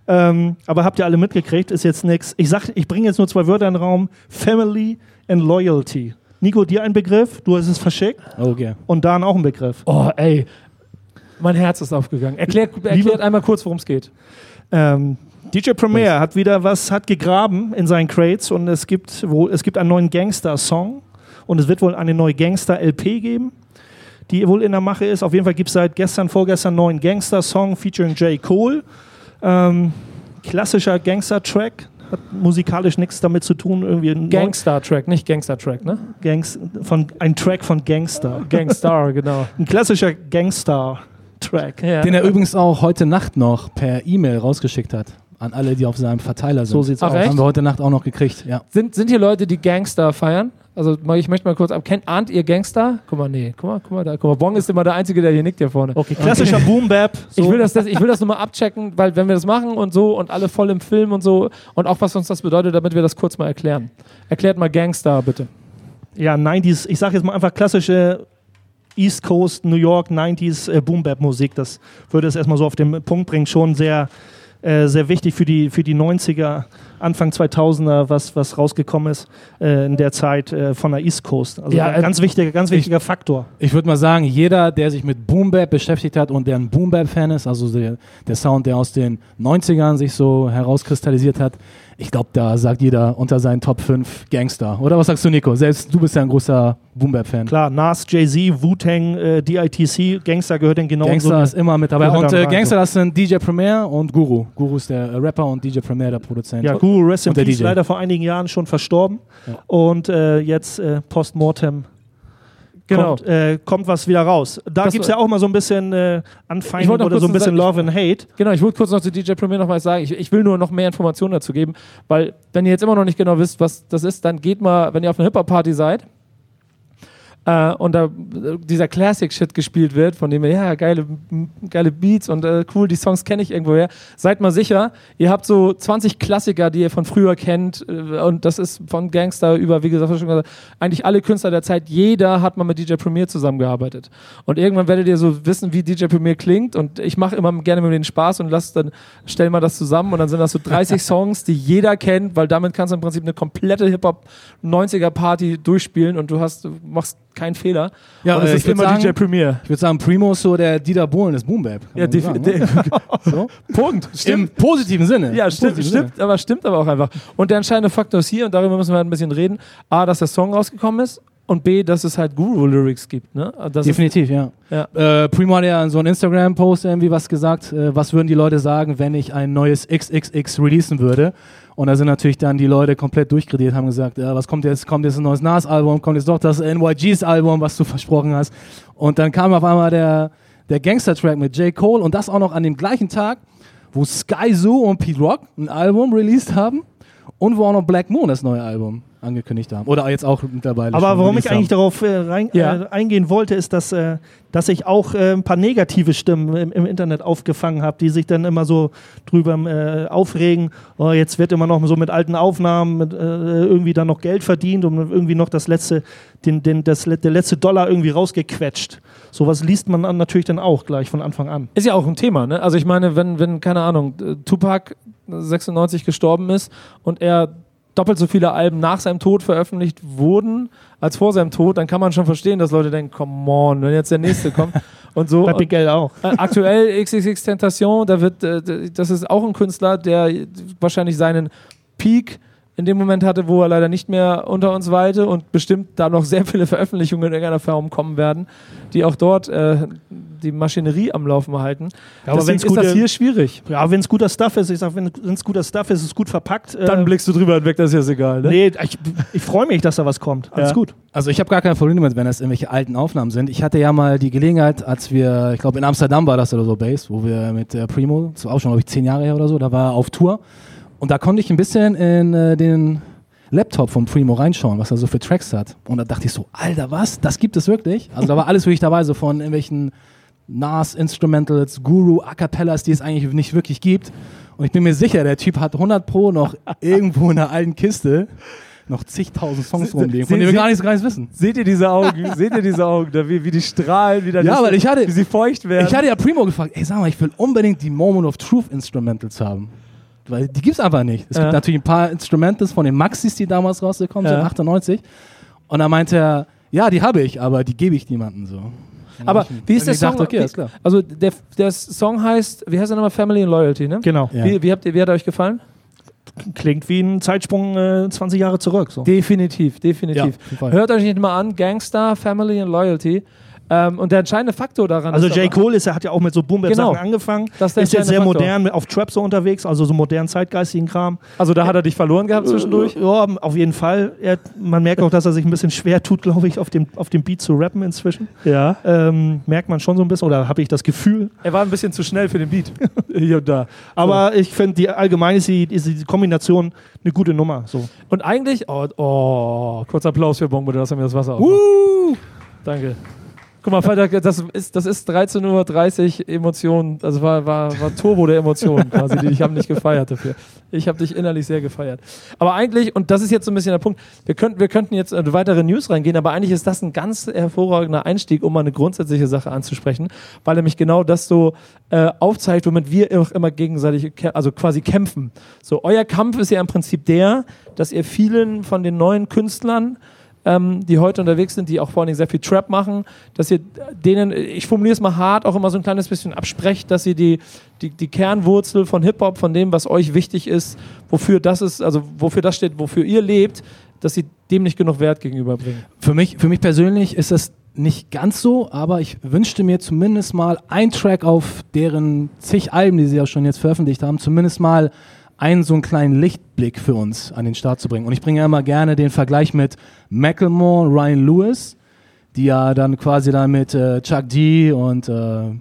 Ähm, aber habt ihr alle mitgekriegt, ist jetzt nichts. Ich sag, ich bringe jetzt nur zwei Wörter in den Raum: Family and Loyalty. Nico, dir ein Begriff, du hast es verschickt Okay. und Dan auch ein Begriff. Oh, ey. Mein Herz ist aufgegangen. Erklär, erklärt einmal kurz, worum es geht. Ähm, DJ Premier hat wieder was, hat gegraben in seinen Crates und es gibt, wo, es gibt einen neuen Gangster-Song und es wird wohl eine neue Gangster-LP geben, die wohl in der Mache ist. Auf jeden Fall gibt es seit gestern, vorgestern einen neuen Gangster-Song featuring J. Cole. Ähm, klassischer Gangster-Track, hat musikalisch nichts damit zu tun. Irgendwie ein Gangstar-Track, nicht Gangster-Track, ne? Gangs von, ein Track von Gangster. Gangstar, (laughs) genau. Ein klassischer Gangster-Track. Ja. Den er übrigens auch heute Nacht noch per E-Mail rausgeschickt hat. An alle, die auf seinem Verteiler sind. So sieht's Ach, aus. echt? Haben wir heute Nacht auch noch gekriegt, ja. Sind, sind hier Leute, die Gangster feiern? Also ich möchte mal kurz ab. Kennt, ahnt ihr Gangster? Guck mal, nee. Guck mal, guck mal da. Guck mal, Bong ist immer der Einzige, der hier nickt hier vorne. Okay, klassischer (laughs) Boom-Bap. So. Ich will das, das, ich will das nur mal abchecken, weil wenn wir das machen und so und alle voll im Film und so und auch was uns das bedeutet, damit wir das kurz mal erklären. Erklärt mal Gangstar, bitte. ja, 90s, ich sag jetzt mal einfach klassische East Coast, New York, 90s äh, Boom-Bap-Musik. Das würde es erstmal so auf den Punkt bringen. Schon sehr, sehr wichtig für die, für die 90er, Anfang 2000er, was, was rausgekommen ist äh, in der Zeit äh, von der East Coast. Also Ja, ein äh, ganz wichtiger, ganz wichtiger Faktor. Ich würde mal sagen, jeder, der sich mit Boom Bap beschäftigt hat und der ein Boom Bap Fan ist, also der, der Sound, der aus den 90ern sich so herauskristallisiert hat, ich glaube, da sagt jeder unter seinen Top 5 Gangster. Oder was sagst du, Nico? Selbst du bist ja ein großer Boom Bap Fan. Klar, Nas, Jay-Z, Wu-Tang, äh, DITC, Gangster gehört denn genau Gangster ist immer mit dabei. Und äh, Gangster, das sind DJ Premier und Guru. Guru ist der Rapper und DJ Premier der Produzent. Ja, Guru Rest in Peace, DJ. leider vor einigen Jahren schon verstorben. Ja. Und äh, jetzt äh, postmortem Genau. kommt, äh, kommt was wieder raus. Da gibt es ja auch mal so ein bisschen äh, Anfeindung oder so ein bisschen sagen, Love and Hate. Genau, ich wollte kurz noch zu DJ Premier noch was sagen. Ich, ich will nur noch mehr Informationen dazu geben, weil wenn ihr jetzt immer noch nicht genau wisst, was das ist, dann geht mal, wenn ihr auf einer Hip-Hop-Party seid äh, und da dieser Classic-Shit gespielt wird, von dem ihr, ja, geile, geile Beats und äh, cool, die Songs kenne ich irgendwoher, seid mal sicher, ihr habt so 20 Klassiker, die ihr von früher kennt äh, und das ist von Gangster über, wie gesagt, schon gesagt, eigentlich alle Künstler der Zeit, jeder hat mal mit DJ Premier zusammengearbeitet. Und irgendwann werdet ihr so wissen, wie DJ Premier klingt und ich mache immer gerne mit denen Spaß und lass dann, stell mal das zusammen und dann sind das so 30 (laughs) Songs, die jeder kennt, weil damit kannst du im Prinzip eine komplette Hip-Hop 90er Party durchspielen und du hast, du machst keinen Fehler. Ja, und es äh, ist ich würd immer sagen- DJ Premier. Ich würde sagen, Primo ist so der Dieter Bohlen des Boom Bap. kann Ja, defi- sagen, de- ne? (laughs) so? Punkt. Im positiven Sinne. Ja, Im stimmt, positiven Sinne. stimmt, aber stimmt aber auch einfach. Und der entscheidende Faktor ist hier, und darüber müssen wir halt ein bisschen reden, A, dass der Song rausgekommen ist und B, dass es halt Guru-Lyrics gibt. Ne? Das ist, Definitiv, ja. Ja. Äh, Primo hat ja in so einem Instagram-Post irgendwie was gesagt, äh, was würden die Leute sagen, wenn ich ein neues XXX releasen würde? Und da sind natürlich dann die Leute komplett durchkrediert, haben gesagt, ja, was kommt jetzt? Kommt jetzt ein neues Nas-Album? Kommt jetzt doch das NYGs-Album, was du versprochen hast? Und dann kam auf einmal der, der Gangster-Track mit J. Cole und das auch noch an dem gleichen Tag, wo Sky Zoo und Pete Rock ein Album released haben und wo auch noch Black Moon das neue Album angekündigt haben. Oder jetzt auch mittlerweile. Aber warum ich eigentlich haben. darauf äh, rein, Ja. äh, eingehen wollte, ist, dass, äh, dass ich auch äh, ein paar negative Stimmen im, im Internet aufgefangen habe, die sich dann immer so drüber äh, aufregen. Oh, jetzt wird immer noch so mit alten Aufnahmen mit, äh, irgendwie dann noch Geld verdient und irgendwie noch das letzte, den, den, das, der letzte Dollar irgendwie rausgequetscht. Sowas liest man dann natürlich dann auch gleich von Anfang an. Ist ja auch ein Thema, ne? Also ich meine, wenn, wenn, keine Ahnung, Tupac 96 gestorben ist und er doppelt so viele Alben nach seinem Tod veröffentlicht wurden als vor seinem Tod, dann kann man schon verstehen, dass Leute denken, come on, wenn jetzt der nächste kommt (laughs) und so. Bei Big Geld auch. äh, aktuell XXX Tentation, da wird, äh, das ist auch ein Künstler, der wahrscheinlich seinen Peak in dem Moment hatte, wo er leider nicht mehr unter uns weilte und bestimmt da noch sehr viele Veröffentlichungen in irgendeiner Form kommen werden, die auch dort äh, die Maschinerie am Laufen halten. Ja, aber Deswegen wenn's ist das gute- hier schwierig. Ja, wenn es guter Stuff ist, ich sag, wenn es guter Stuff ist, ist es gut verpackt. Dann äh, blickst du drüber hinweg, das ist jetzt egal. Ne? Nee, ich, ich freue mich, dass da was kommt. Alles Ja. gut. Also ich habe gar kein Problem damit, wenn das irgendwelche alten Aufnahmen sind. Ich hatte ja mal die Gelegenheit, als wir, ich glaube in Amsterdam war das oder so, Base, wo wir mit äh, Primo, das war auch schon, glaube ich, zehn Jahre her oder so, da war er auf Tour. Und da konnte ich ein bisschen in äh, den Laptop von Primo reinschauen, was er so für Tracks hat. Und da dachte ich so, Alter, was? Das gibt es wirklich? Also da war alles wirklich dabei, so von irgendwelchen Nas Instrumentals, Guru, A Cappellas, die es eigentlich nicht wirklich gibt. Und ich bin mir sicher, der Typ hat 100 Pro noch (laughs) irgendwo in einer alten Kiste noch zigtausend Songs Sie- rumliegen, von denen wir gar nichts, gar nichts wissen. Seht ihr diese Augen? (laughs) Seht ihr diese Augen? Da, wie, wie die strahlen, wie, Ja, weil ich hatte- wie sie feucht werden. Ich hatte ja Primo gefragt, ey, sag mal, ich will unbedingt die Moment of Truth Instrumentals haben. Weil die gibt's einfach nicht. Es Ja. gibt natürlich ein paar Instrumentals von den Maxis, die damals rausgekommen Ja. sind, 98. Und dann meinte er, ja, die habe ich, aber die gebe ich niemandem so. Aber wie ist der ich Song? dachte, okay, wie, klar. Also der, der Song heißt, wie heißt er nochmal? Family and Loyalty, ne? Genau. Ja. Wie, wie, habt ihr, wie hat er euch gefallen? Klingt wie ein Zeitsprung äh, 20 Jahre zurück. So. Definitiv, definitiv. Ja. Hört euch nicht mal an, Gangster, Family and Loyalty. Ähm, und der entscheidende Faktor daran Also ist. J. aber- Cole ist, er hat ja auch mit so boom Genau. sachen angefangen. Das ist der ist jetzt sehr entscheidende modern auf Trap so unterwegs, also so modernen zeitgeistigen Kram. Also da hat er dich verloren gehabt zwischendurch. Ja, auf jeden Fall. Er, man merkt auch, dass er sich ein bisschen schwer tut, glaube ich, auf dem, auf dem Beat zu rappen inzwischen. Ja. Ähm, merkt man schon so ein bisschen, oder habe ich das Gefühl. Er war ein bisschen zu schnell für den Beat. (laughs) Hier und da. Aber ich finde, die allgemein ist die, ist die Kombination eine gute Nummer. So. Und eigentlich, oh, oh kurzer Applaus für Bongo, dass er mir das Wasser aufmacht. Danke. Guck mal, das ist, das ist 13.30 Uhr Emotionen, also war, war, war Turbo der Emotionen quasi, die ich habe nicht gefeiert dafür. Ich habe dich innerlich sehr gefeiert. Aber eigentlich, und das ist jetzt so ein bisschen der Punkt, wir könnten, wir könnten jetzt äh, weitere News reingehen, aber eigentlich ist das ein ganz hervorragender Einstieg, um mal eine grundsätzliche Sache anzusprechen, weil nämlich genau das so äh, aufzeigt, womit wir auch immer gegenseitig, also quasi kämpfen. So, euer Kampf ist ja im Prinzip der, dass ihr vielen von den neuen Künstlern ähm, die heute unterwegs sind, die auch vor allen Dingen sehr viel Trap machen, dass ihr denen, ich formuliere es mal hart, auch immer so ein kleines bisschen absprecht, dass ihr die, die, die Kernwurzel von Hip-Hop, von dem, was euch wichtig ist, wofür das ist, also wofür das steht, wofür ihr lebt, dass sie dem nicht genug Wert gegenüberbringen. Für mich, für mich persönlich ist das nicht ganz so, aber ich wünschte mir zumindest mal ein Track auf deren zig Alben, die sie ja schon jetzt veröffentlicht haben, zumindest mal einen so einen kleinen Lichtblick für uns an den Start zu bringen. Und ich bringe ja immer gerne den Vergleich mit Macklemore, Ryan Lewis, die ja dann quasi dann mit äh, Chuck D und äh,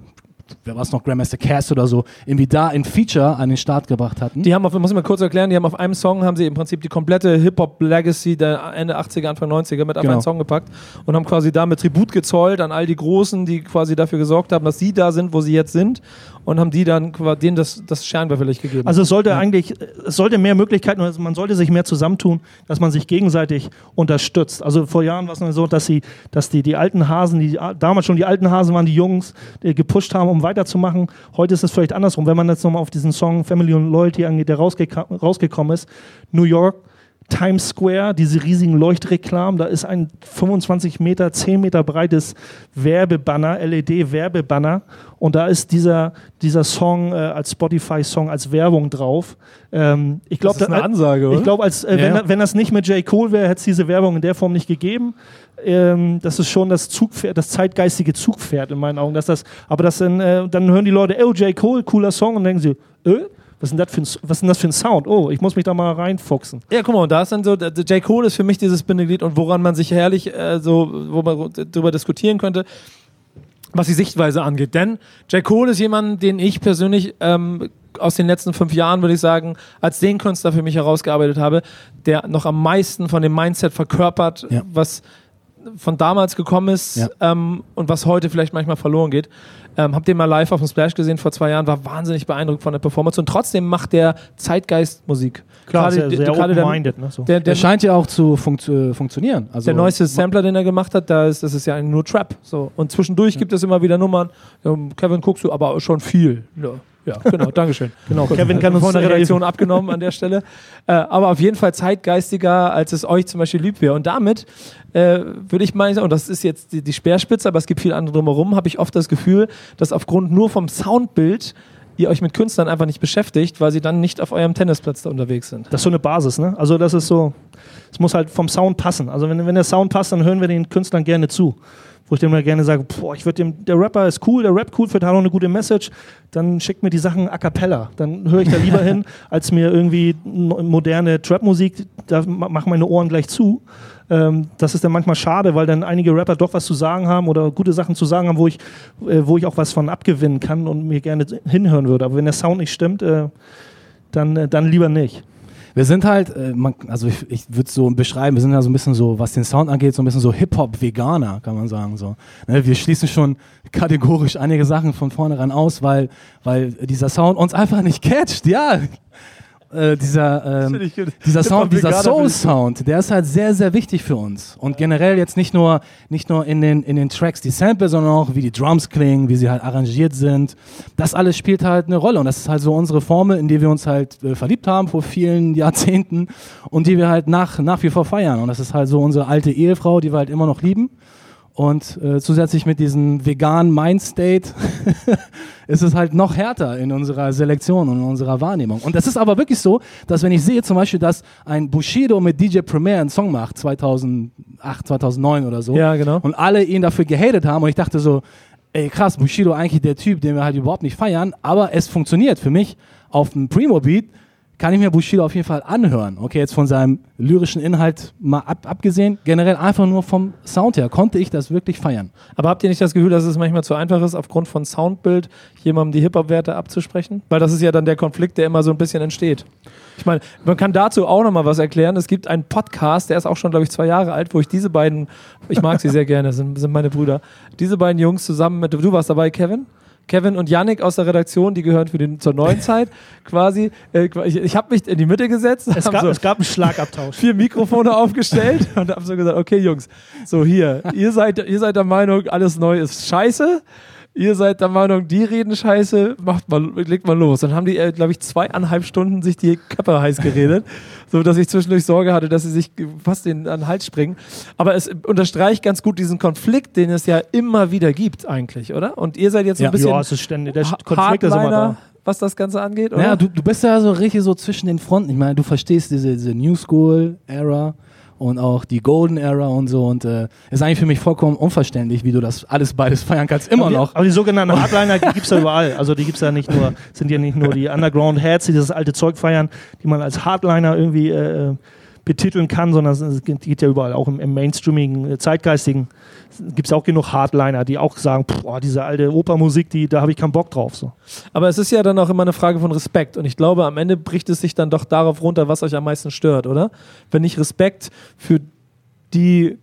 wer war es noch, Grandmaster Cass oder so, irgendwie da ein Feature an den Start gebracht hatten. Die haben auf, muss ich mal kurz erklären, die haben auf einem Song, haben sie im Prinzip die komplette Hip-Hop-Legacy der Ende 80er, Anfang 90er mit auf Genau. einen Song gepackt und haben quasi damit Tribut gezollt an all die Großen, die quasi dafür gesorgt haben, dass sie da sind, wo sie jetzt sind und haben die dann denen das, das Scheinwerferlicht gegeben. Also es sollte eigentlich, es sollte mehr Möglichkeiten, also man sollte sich mehr zusammentun, dass man sich gegenseitig unterstützt. Also vor Jahren war es noch so, dass sie, dass die, die alten Hasen, die damals schon die alten Hasen waren, die Jungs, die gepusht haben, um weiterzumachen. Heute ist es vielleicht andersrum. Wenn man jetzt nochmal auf diesen Song Family und Loyalty angeht, der rausgeka- rausgekommen ist, New York, Times Square, diese riesigen Leuchtreklamen, da ist ein 25 Meter, 10 Meter breites Werbebanner, LED-Werbebanner und da ist dieser, dieser Song äh, als Spotify-Song, als Werbung drauf. Ähm, ich glaube, das ist eine Ansage, oder? ich glaube, als, äh, Ja, wenn, wenn das nicht mit J. Cole wäre, hätte es diese Werbung in der Form nicht gegeben. Ähm, das ist schon das Zugpferd, das zeitgeistige Zugpferd in meinen Augen. Dass das, aber das dann, äh, dann hören die Leute, oh, J. Cole, cooler Song, und denken sie, äh, was ist, denn das für ein, was ist denn das für ein Sound? Oh, ich muss mich da mal reinfuchsen. Ja, guck mal, und da ist dann so, J. Cole ist für mich dieses Bindeglied und woran man sich herrlich äh, so, wo man darüber diskutieren könnte, was die Sichtweise angeht. Denn J. Cole ist jemand, den ich persönlich ähm, aus den letzten fünf Jahren, würde ich sagen, als den Künstler für mich herausgearbeitet habe, der noch am meisten von dem Mindset verkörpert, Ja. was von damals gekommen ist Ja. ähm, und was heute vielleicht manchmal verloren geht. Ähm, hab den mal live auf dem Splash gesehen vor zwei Jahren, war wahnsinnig beeindruckt von der Performance und trotzdem macht der Zeitgeist Musik. Klar, Gerade sehr, sehr gerade der-. Ne, so. Der, Der der, scheint ja auch zu funkt äh, funktionieren. Also, der neueste Sampler, den er gemacht hat, da ist, das ist ja nur Trap. So. Und zwischendurch gibt es immer wieder Nummern. Kevin, guckst du, aber schon viel. Ja, ja genau, Dankeschein. (laughs) Genau, Kevin kann uns von (laughs) der. Redaktion abgenommen an der Stelle. Äh, aber auf jeden Fall zeitgeistiger, als es euch zum Beispiel lieb wäre. Und damit äh, würde ich meinen, und das ist jetzt die, die Speerspitze, aber es gibt viel andere drumherum, habe ich oft das Gefühl, dass aufgrund nur vom Soundbild ihr euch mit Künstlern einfach nicht beschäftigt, weil sie dann nicht auf eurem Tennisplatz da unterwegs sind. Das ist so eine Basis, ne? Also das ist so, es muss halt vom Sound passen. Also wenn, wenn der Sound passt, dann hören wir den Künstlern gerne zu. Wo ich dann mal gerne sage, boah, ich würde dem, der Rapper ist cool, der Rap cool, hat auch eine gute Message, dann schickt mir die Sachen a cappella. Dann höre ich da lieber hin, (laughs) als mir irgendwie moderne Trap-Musik, da ma- machen meine Ohren gleich zu. Ähm, das ist dann manchmal schade, weil dann einige Rapper doch was zu sagen haben oder gute Sachen zu sagen haben, wo ich, äh, wo ich auch was von abgewinnen kann und mir gerne hinhören würde. Aber wenn der Sound nicht stimmt, äh, dann, äh, dann lieber nicht. Wir sind halt, äh, man, also ich, ich würde es so beschreiben, wir sind ja so ein bisschen so, was den Sound angeht, so ein bisschen so Hip-Hop-Veganer, kann man sagen. So. Ne, wir schließen schon kategorisch einige Sachen von vornherein aus, weil, weil dieser Sound uns einfach nicht catcht, ja. Äh, dieser, ähm, dieser Sound, dieser Soul-Sound, der ist halt sehr, sehr wichtig für uns. Und generell jetzt nicht nur, nicht nur in den, in den Tracks die Samples, sondern auch wie die Drums klingen, wie sie halt arrangiert sind. Das alles spielt halt eine Rolle. Und das ist halt so unsere Formel, in die wir uns halt äh, verliebt haben vor vielen (laughs) Jahrzehnten und die wir halt nach, nach wie vor feiern. Und das ist halt so unsere alte Ehefrau, die wir halt immer noch lieben. Und äh, zusätzlich mit diesem veganen Mindstate (laughs) ist es halt noch härter in unserer Selektion und in unserer Wahrnehmung. Und es ist aber wirklich so, dass wenn ich sehe zum Beispiel, dass ein Bushido mit DJ Premier einen Song macht, 2008, 2009 oder so, Ja, genau. und alle ihn dafür gehatet haben und ich dachte so, ey krass, Bushido eigentlich der Typ, den wir halt überhaupt nicht feiern, aber es funktioniert für mich auf dem Primo-Beat, kann ich mir Bushido auf jeden Fall anhören. Okay, jetzt von seinem lyrischen Inhalt mal ab, abgesehen, generell einfach nur vom Sound her konnte ich das wirklich feiern. Aber habt ihr nicht das Gefühl, dass es manchmal zu einfach ist, aufgrund von Soundbild jemandem die Hip-Hop-Werte abzusprechen? Weil das ist ja dann der Konflikt, der immer so ein bisschen entsteht. Ich meine, man kann dazu auch nochmal was erklären. Es gibt einen Podcast, der ist auch schon, glaube ich, zwei Jahre alt, wo ich diese beiden, ich mag sie sehr (laughs) gerne, sind, sind meine Brüder, diese beiden Jungs zusammen mit, du warst dabei, Kevin? Kevin und Yannick aus der Redaktion, die gehören für den, zur neuen (laughs) Zeit quasi. Äh, ich ich habe mich in die Mitte gesetzt, Es gab, so es gab einen Schlagabtausch. (laughs) vier Mikrofone aufgestellt (laughs) und habe so gesagt, okay Jungs, so hier, ihr seid, ihr seid der Meinung, alles neu ist scheiße. Ihr seid der Meinung, die reden scheiße, macht mal, legt mal los. Dann haben die, äh, glaube ich, zweieinhalb Stunden sich die Köpfe heiß geredet, (laughs) so dass ich zwischendurch Sorge hatte, dass sie sich fast in, an den Hals springen. Aber es unterstreicht ganz gut diesen Konflikt, den es ja immer wieder gibt eigentlich, oder? Und ihr seid jetzt so Ja. ein bisschen Ja, es ist ständig. Der Konflikt ist immer Hardliner, da. was das Ganze angeht, oder? Naja, du, du bist ja so richtig so zwischen den Fronten. Ich meine, du verstehst diese, diese New School Era und auch die Golden Era und so. Und äh, ist eigentlich für mich vollkommen unverständlich, wie du das alles beides feiern kannst. Immer Aber die, noch. aber die sogenannten (laughs) Hardliner gibt es ja überall. Also die gibt es ja nicht nur, sind ja nicht nur die Underground-Heads, die das alte Zeug feiern, die man als Hardliner irgendwie äh, betiteln kann, sondern es geht ja überall, auch im, im mainstreamigen, äh, zeitgeistigen gibt es auch genug Hardliner, die auch sagen, oh, diese alte Opermusik, die, da habe ich keinen Bock drauf. So. Aber es ist ja dann auch immer eine Frage von Respekt. Und ich glaube, am Ende bricht es sich dann doch darauf runter, was euch am meisten stört, oder? Wenn nicht Respekt für die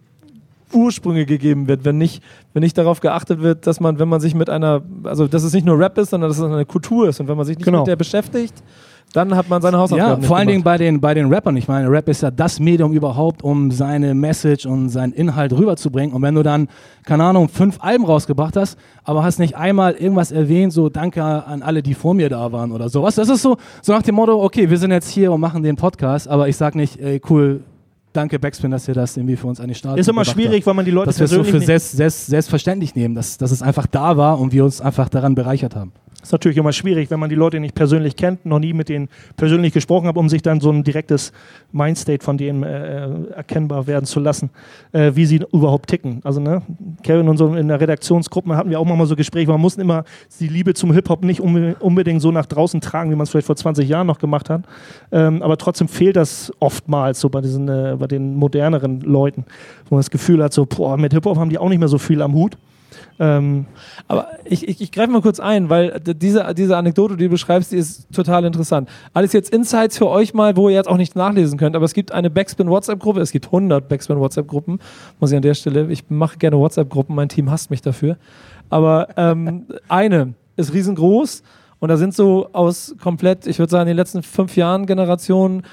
Ursprünge gegeben wird, wenn nicht, wenn nicht darauf geachtet wird, dass man, wenn man sich mit einer, also dass es nicht nur Rap ist, sondern dass es eine Kultur ist und wenn man sich nicht Genau. mit der beschäftigt, dann hat man seine Ja, Hausaufgaben vor allen Dingen bei den, bei den Rappern. Ich meine, Rap ist ja das Medium überhaupt, um seine Message und seinen Inhalt rüberzubringen. Und wenn du dann, keine Ahnung, fünf Alben rausgebracht hast, aber hast nicht einmal irgendwas erwähnt, so danke an alle, die vor mir da waren oder sowas. Das ist so, so nach dem Motto, okay, wir sind jetzt hier und machen den Podcast, aber ich sag nicht, ey, cool, danke Backspin, dass ihr das irgendwie für uns an den Start Ist immer schwierig, weil man die Leute dass wir es so persönlich für nicht- selbst, selbst, selbstverständlich nehmen, dass, dass es einfach da war und wir uns einfach daran bereichert haben. Ist natürlich immer schwierig, wenn man die Leute nicht persönlich kennt, noch nie mit denen persönlich gesprochen hat, um sich dann so ein direktes Mindstate von denen äh, erkennbar werden zu lassen, äh, wie sie überhaupt ticken. Also ne, Kevin und so in der Redaktionsgruppe hatten wir auch mal so Gespräche, man muss immer die Liebe zum Hip-Hop nicht unbe- unbedingt so nach draußen tragen, wie man es vielleicht vor 20 Jahren noch gemacht hat. Ähm, aber trotzdem fehlt das oftmals so bei diesen, äh, bei den moderneren Leuten, wo man das Gefühl hat, so, boah, mit Hip-Hop haben die auch nicht mehr so viel am Hut. Ähm, Aber ich, ich, ich greife mal kurz ein, weil diese, diese Anekdote, die du beschreibst, die ist total interessant. Alles jetzt Insights für euch mal, wo ihr jetzt auch nicht nachlesen könnt, aber es gibt eine Backspin WhatsApp-Gruppe, es gibt 100 Backspin WhatsApp-Gruppen, muss ich an der Stelle, ich mache gerne WhatsApp-Gruppen, mein Team hasst mich dafür. Aber ähm, (laughs) eine ist riesengroß und da sind so aus komplett, ich würde sagen, in den letzten fünf Jahren Generationen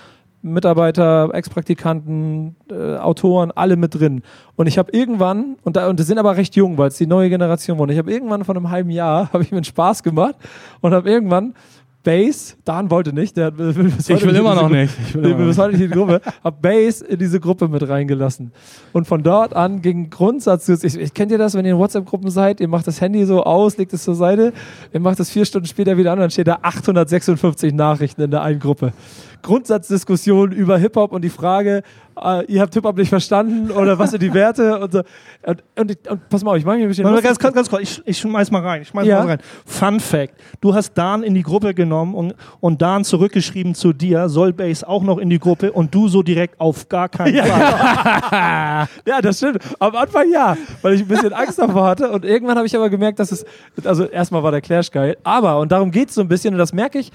Mitarbeiter, Ex-Praktikanten, äh, Autoren, alle mit drin. Und ich habe irgendwann, und, da, und die sind aber recht jung, weil es die neue Generation und ich habe irgendwann vor einem halben Jahr, (laughs) habe ich mir einen Spaß gemacht und habe irgendwann Bass, Dan wollte nicht, der will bis heute Ich will immer noch nicht. Ich will immer noch bis heute nicht in die Gruppe, hab Bass in diese Gruppe mit reingelassen. Und von dort an ging Grundsatz, ich, ich kennt ihr das, wenn ihr in WhatsApp-Gruppen seid, ihr macht das Handy so aus, legt es zur Seite, ihr macht es vier Stunden später wieder an, dann steht da 856 Nachrichten in der einen Gruppe. Grundsatzdiskussion über Hip-Hop und die Frage, äh, ihr habt Hip-Hop nicht verstanden oder was sind die Werte und so. Und, und, und pass mal, auf, ich mache mich ein bisschen Mal ganz, ganz, ganz kurz, ich, ich schmeiß mal rein. Ich schmeiß Ja. mal rein. Fun Fact: Du hast Dan in die Gruppe genommen und, und Dan zurückgeschrieben zu dir, soll Base auch noch in die Gruppe und du so direkt auf gar keinen (laughs) Fall. Ja, das stimmt. Am Anfang ja, weil ich ein bisschen Angst davor hatte. Und irgendwann habe ich aber gemerkt, dass es, also erstmal war der Clash geil, aber, und darum geht es so ein bisschen, und das merke ich,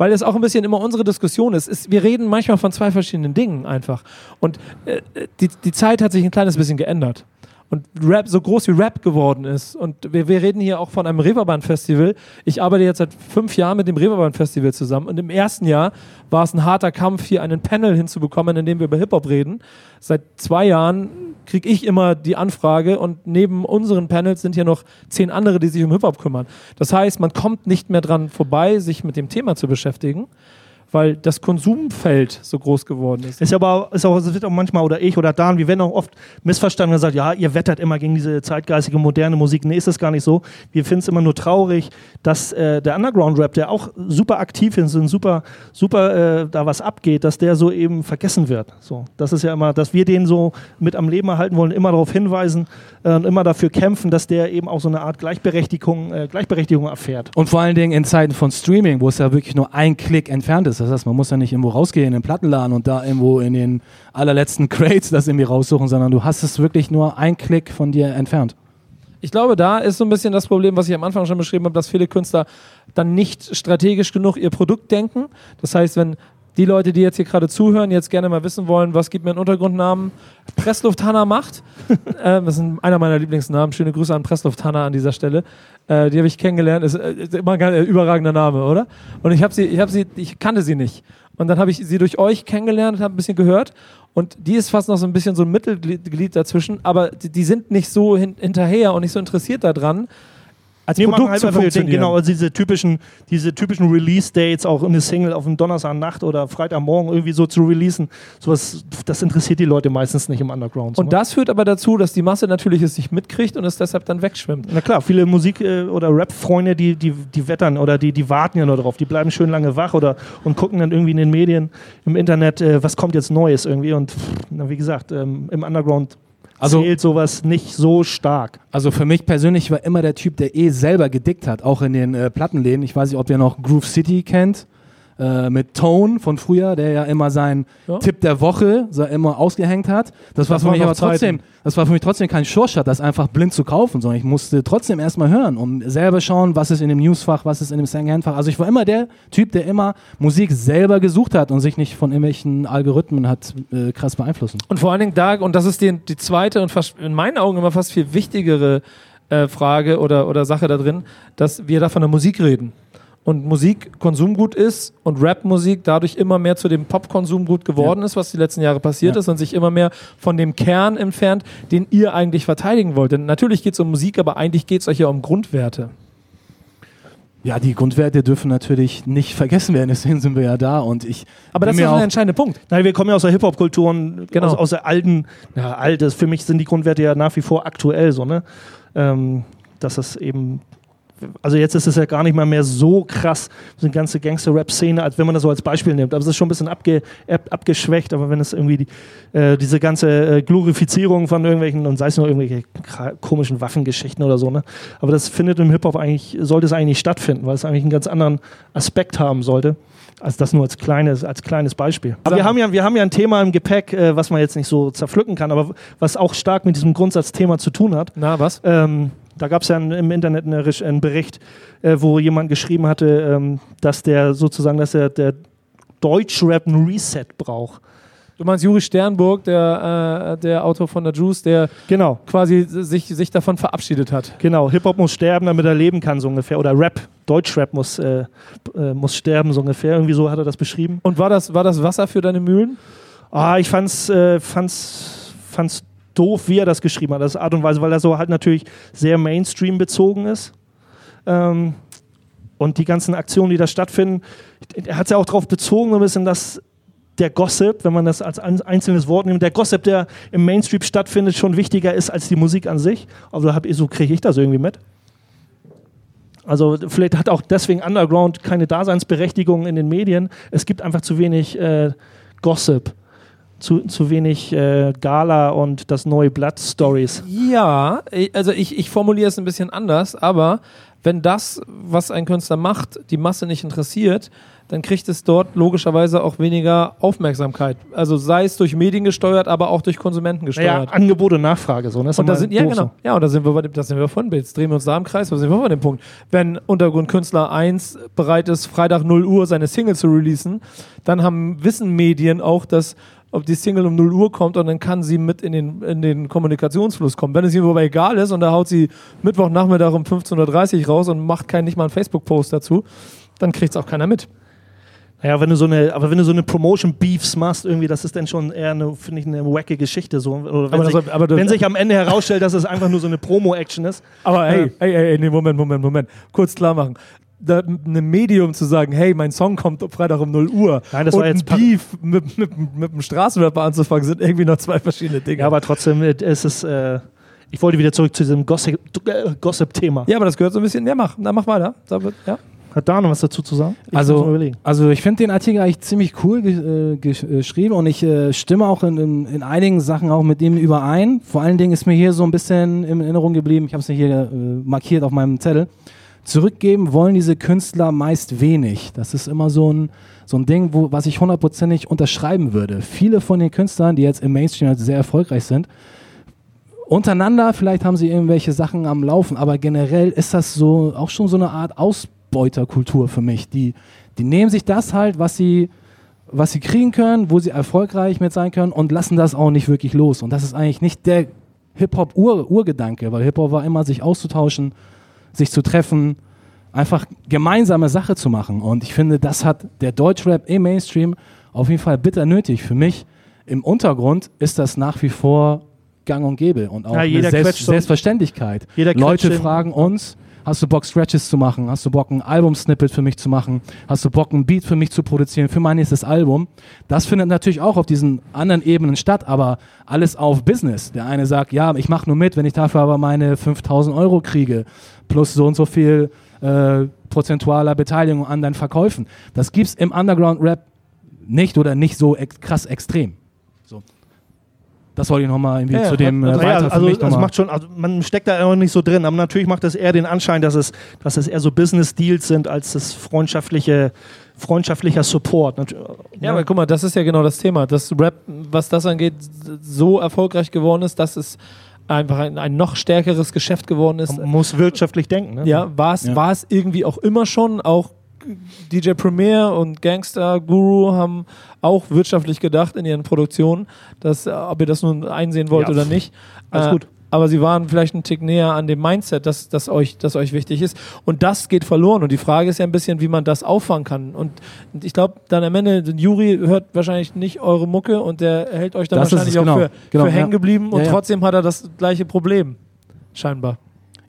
weil es auch ein bisschen immer unsere Diskussion ist, ist wir reden manchmal von zwei verschiedenen Dingen einfach. Und äh, die, die Zeit hat sich ein kleines bisschen geändert. und Rap so groß wie Rap geworden ist. Und wir, wir reden hier auch von einem Reeperbahn-Festival. Ich arbeite jetzt seit fünf Jahren mit dem Reeperbahn-Festival zusammen und im ersten Jahr war es ein harter Kampf, hier einen Panel hinzubekommen, in dem wir über Hip-Hop reden. Seit zwei Jahren kriege ich immer die Anfrage und neben unseren Panels sind hier noch zehn andere, die sich um Hip-Hop kümmern. Das heißt, man kommt nicht mehr dran vorbei, sich mit dem Thema zu beschäftigen weil das Konsumfeld so groß geworden ist. Ist aber, ist auch, es wird auch manchmal, oder ich oder Dan, wir werden auch oft missverstanden und gesagt, ja, ihr wettert immer gegen diese zeitgeistige, moderne Musik. Nee, ist das gar nicht so. Wir finden es immer nur traurig, dass äh, der Underground-Rap, der auch super aktiv ist und super, super äh, da was abgeht, dass der so eben vergessen wird. So, das ist ja immer, dass wir den so mit am Leben erhalten wollen, immer darauf hinweisen äh, und immer dafür kämpfen, dass der eben auch so eine Art Gleichberechtigung, äh, Gleichberechtigung erfährt. Und vor allen Dingen in Zeiten von Streaming, wo es ja wirklich nur ein Klick entfernt ist. Das heißt, man muss ja nicht irgendwo rausgehen in den Plattenladen und da irgendwo in den allerletzten Crates das irgendwie raussuchen, sondern du hast es wirklich nur ein Klick von dir entfernt. Ich glaube, da ist so ein bisschen das Problem, was ich am Anfang schon beschrieben habe, dass viele Künstler dann nicht strategisch genug ihr Produkt denken. Das heißt, wenn die Leute, die jetzt hier gerade zuhören, jetzt gerne mal wissen wollen, was gibt mir einen Untergrundnamen, Pressluft Hanna macht. (laughs) äh, das ist einer meiner Lieblingsnamen. Schöne Grüße an Pressluft Hanna an dieser Stelle. Äh, die habe ich kennengelernt. Ist, äh, ist immer ein äh, überragender Name, oder? Und ich habe sie, ich habe sie, ich kannte sie nicht. Und dann habe ich sie durch euch kennengelernt und habe ein bisschen gehört. Und die ist fast noch so ein bisschen so ein Mittelglied dazwischen, aber die, die sind nicht so hin, hinterher und nicht so interessiert daran, als nee, Produkt halt zu funktionieren. Genau, also diese typischen, diese typischen Release-Dates, auch eine Single auf dem Donnerstagnacht oder Freitagmorgen irgendwie so zu releasen, sowas, das interessiert die Leute meistens nicht im Underground. So, und ne? das führt aber dazu, dass die Masse natürlich es nicht mitkriegt und es deshalb dann wegschwimmt. Na klar, viele Musik- äh, oder Rap-Freunde, die, die, die wettern oder die, die warten ja nur darauf, die bleiben schön lange wach oder und gucken dann irgendwie in den Medien, im Internet, äh, was kommt jetzt Neues irgendwie und na, wie gesagt, ähm, im Underground also, zählt sowas nicht so stark. Also für mich persönlich war immer der Typ, der eh selber gedickt hat, auch in den äh, Plattenläden. Ich weiß nicht, ob ihr noch Groove City kennt äh, mit Tone von früher, der ja immer seinen ja. Tipp der Woche so immer ausgehängt hat. Das, das war für mich aber trotzdem, das war für mich trotzdem kein Shortshot, das einfach blind zu kaufen, sondern ich musste trotzdem erstmal hören und selber schauen, was ist in dem Newsfach, was ist in dem Secondhand-Fach. Also ich war immer der Typ, der immer Musik selber gesucht hat und sich nicht von irgendwelchen Algorithmen hat äh, krass beeinflussen. Und vor allen Dingen da, und das ist die, die zweite und fast in meinen Augen immer fast viel wichtigere äh, Frage oder, oder Sache da drin, dass wir da von der Musik reden und Musik Konsumgut ist und Rapmusik dadurch immer mehr zu dem Popkonsumgut geworden ja. ist, was die letzten Jahre passiert ja. ist und sich immer mehr von dem Kern entfernt, den ihr eigentlich verteidigen wollt. Denn natürlich geht es um Musik, aber eigentlich geht es euch ja um Grundwerte. Ja, die Grundwerte dürfen natürlich nicht vergessen werden, deswegen sind wir ja da und ich. Aber das ist ja der entscheidende Punkt. Nein, wir kommen ja aus der Hip-Hop-Kultur und genau. aus, aus, der alten, ja, altes, für mich sind die Grundwerte ja nach wie vor aktuell so, ne? Ähm, dass es eben also jetzt ist es ja gar nicht mal mehr so krass, so eine ganze Gangster-Rap-Szene, als wenn man das so als Beispiel nimmt. Aber es ist schon ein bisschen abge, abgeschwächt, aber wenn es irgendwie die, äh, diese ganze äh, Glorifizierung von irgendwelchen, und sei es nur irgendwelche komischen Waffengeschichten oder so, ne? Aber das findet im Hip-Hop eigentlich, sollte es eigentlich stattfinden, weil es eigentlich einen ganz anderen Aspekt haben sollte. Also das nur als kleines, als kleines Beispiel. Aber wir haben, ja, wir haben ja ein Thema im Gepäck, äh, was man jetzt nicht so zerpflücken kann, aber was auch stark mit diesem Grundsatzthema zu tun hat. Na, was? Ähm, da gab es ja im Internet einen Bericht, äh, wo jemand geschrieben hatte, ähm, dass der sozusagen, dass der, der Deutschrap ein Reset braucht. Du meinst Juri Sternburg, der, äh, der Autor von der Juice, der genau. quasi sich, sich davon verabschiedet hat. Genau, Hip-Hop muss sterben, damit er leben kann, so ungefähr. Oder Rap, Deutschrap muss, äh, äh, muss sterben, so ungefähr. Irgendwie so hat er das beschrieben. Und war das, war das Wasser für deine Mühlen? Ah, ich fand's, äh, fand's, fand's doof, wie er das geschrieben hat. Das ist Art und Weise, weil er so halt natürlich sehr Mainstream bezogen ist. Ähm, und die ganzen Aktionen, die da stattfinden, er hat es ja auch darauf bezogen, ein bisschen, dass der Gossip, wenn man das als einzelnes Wort nimmt, der Gossip, der im Mainstream stattfindet, schon wichtiger ist als die Musik an sich. Also so kriege ich das irgendwie mit. Also vielleicht hat auch deswegen Underground keine Daseinsberechtigung in den Medien. Es gibt einfach zu wenig äh, Gossip zu, zu wenig äh, Gala und das neue Blatt Stories. Ja, also ich, ich formuliere es ein bisschen anders, aber wenn das, was ein Künstler macht, die Masse nicht interessiert, dann kriegt es dort logischerweise auch weniger Aufmerksamkeit. Also sei es durch Medien gesteuert, aber auch durch Konsumenten gesteuert. Ja, Angebot und Nachfrage so. Ne? Und da sind, ja, genau. Ja, und da sind wir bei dem, das sind wir von, jetzt drehen wir uns da im Kreis, da sind wir bei dem Punkt. Wenn Untergrundkünstler 1 bereit ist, Freitag 0 Uhr seine Single zu releasen, dann haben, wissen Medien auch, dass ob die Single um 0 Uhr kommt und dann kann sie mit in den, in den Kommunikationsfluss kommen. Wenn es ihm aber egal ist und da haut sie Mittwochnachmittag um 15.30 Uhr raus und macht kein, nicht mal einen Facebook-Post dazu, dann kriegt es auch keiner mit. Naja, wenn du so eine, aber wenn du so eine Promotion-Beefs machst, irgendwie, das ist dann schon eher eine, finde ich, eine wacke Geschichte. So. Oder wenn, Aber sich, aber wenn sich am Ende herausstellt, dass es einfach nur so eine Promo-Action ist. Aber hey, hey, hey, nee, Moment, Moment, Moment. Kurz klar machen. Da, ein Medium zu sagen, hey, mein Song kommt Freitag um 0 Uhr Nein, das und war jetzt ein Beef mit, mit, mit einem Straßenrapper anzufangen, sind irgendwie noch zwei verschiedene Dinge. Ja, aber trotzdem ist es, äh, ich wollte wieder zurück zu diesem Gossip- äh, Gossip-Thema. ja, aber das gehört so ein bisschen, ja, mach, na, mach weiter. Da wird- Ja. Hat da noch was dazu zu sagen? Ich Also, also ich finde den Artikel eigentlich ziemlich cool ge äh, äh, geschrieben und ich äh, stimme auch in, in, in einigen Sachen auch mit dem überein. Vor allen Dingen ist mir hier so ein bisschen in Erinnerung geblieben, ich habe es hier äh, markiert auf meinem Zettel. Zurückgeben wollen diese Künstler meist wenig. Das ist immer so ein, so ein Ding, wo, was ich hundertprozentig unterschreiben würde. Viele von den Künstlern, die jetzt im Mainstream halt sehr erfolgreich sind, untereinander, vielleicht haben sie irgendwelche Sachen am Laufen, aber generell ist das so auch schon so eine Art Ausbeuterkultur für mich. Die, die nehmen sich das halt, was sie, was sie kriegen können, wo sie erfolgreich mit sein können und lassen das auch nicht wirklich los. Und das ist eigentlich nicht der Hip-Hop-Urgedanke, weil Hip-Hop war immer, sich auszutauschen, sich zu treffen, einfach gemeinsame Sache zu machen. Und ich finde, das hat der Deutschrap im Mainstream auf jeden Fall bitter nötig. Für mich im Untergrund ist das nach wie vor gang und gäbe und auch Ja, jeder eine Selbst Selbstverständlichkeit. Leute fragen uns, hast du Bock Scratches zu machen? Hast du Bock ein Album-Snippet für mich zu machen? Hast du Bock ein Beat für mich zu produzieren für mein nächstes Album? Das findet natürlich auch auf diesen anderen Ebenen statt, aber alles auf Business. Der eine sagt, ja, ich mache nur mit, wenn ich dafür aber meine 5000 Euro kriege, plus so und so viel äh, prozentualer Beteiligung an deinen Verkäufen. Das gibt's im Underground-Rap nicht oder nicht so ex krass extrem. So. Das wollte ich nochmal irgendwie Ja, zu dem äh, Naja, weiter für also, mich also macht schon, also man steckt da auch nicht so drin, aber natürlich macht es eher den Anschein, dass es, dass es eher so Business-Deals sind, als das freundschaftliche, freundschaftlicher Support. Nat- Ja, aber guck mal, das ist ja genau das Thema, dass Rap, was das angeht, so erfolgreich geworden ist, dass es einfach ein, ein noch stärkeres Geschäft geworden ist. man muss wirtschaftlich denken. Ne? Ja, war es Ja. war es irgendwie auch immer schon. Auch DJ Premier und Gangster Guru haben auch wirtschaftlich gedacht in ihren Produktionen, dass, äh, ob ihr das nun einsehen wollt Ja, oder nicht. alles Äh, gut. Aber sie waren vielleicht einen Tick näher an dem Mindset, das, das, euch, das euch wichtig ist. Und das geht verloren. Und die Frage ist ja ein bisschen, wie man das auffangen kann. Und ich glaube, dann am Ende, der Juri hört wahrscheinlich nicht eure Mucke und der hält euch dann Das wahrscheinlich es, genau. auch für, Genau, für ja. hängen geblieben. Und Ja, ja. trotzdem hat er das gleiche Problem. Scheinbar.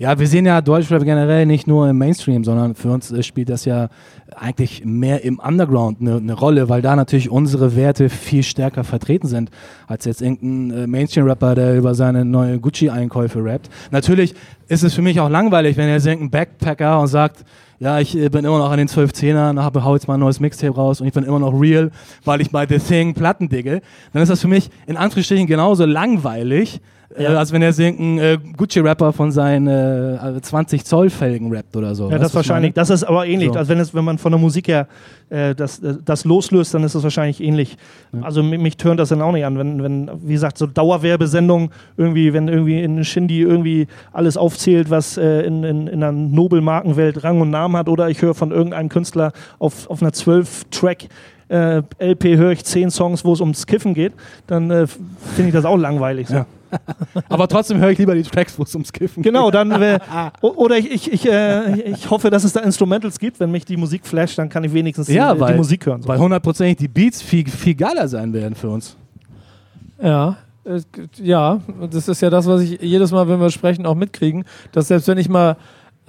Ja, wir sehen ja Deutschrap generell nicht nur im Mainstream, sondern für uns äh, spielt das ja eigentlich mehr im Underground eine eine Rolle, weil da natürlich unsere Werte viel stärker vertreten sind, als jetzt irgendein äh, Mainstream-Rapper, der über seine neue Gucci-Einkäufe rappt. Natürlich ist es für mich auch langweilig, wenn jetzt irgendein Backpacker und sagt, ja, ich äh, bin immer noch an den 12 Zehnern, habe hau jetzt mal ein neues Mixtape raus und ich bin immer noch real, weil ich bei The Thing Platten digge, dann ist das für mich in Anführungsstrichen genauso langweilig, äh, als wenn er irgendein äh, Gucci-Rapper von seinen äh, 20 Zoll Felgen rappt oder so. Ja, das wahrscheinlich. Das ist aber ähnlich. So. Also wenn, es, wenn man von der Musik her äh, das, äh, das loslöst, dann ist es wahrscheinlich ähnlich. Also mi- mich tönt das dann auch nicht an, wenn, wenn wie gesagt, so Dauerwerbesendungen irgendwie, wenn irgendwie in Shindy irgendwie alles aufzählt, was äh, in, in, in einer Nobelmarkenwelt Rang und Namen hat, oder ich höre von irgendeinem Künstler auf, auf einer 12-Track äh, LP höre ich 10 Songs, wo es ums Kiffen geht, dann finde ich das auch langweilig. So. Ja. Aber trotzdem höre ich lieber die Tracks, wo es ums Kiffen Genau, dann wär, (laughs) oder ich, ich, ich, äh, ich hoffe, dass es da Instrumentals gibt. Wenn mich die Musik flasht, dann kann ich wenigstens Ja, die, weil- die Musik hören. So. Weil hundertprozentig die Beats viel, viel geiler sein werden für uns. Ja, ja, das ist ja das, was ich jedes Mal, wenn wir sprechen, auch mitkriegen, dass selbst wenn ich mal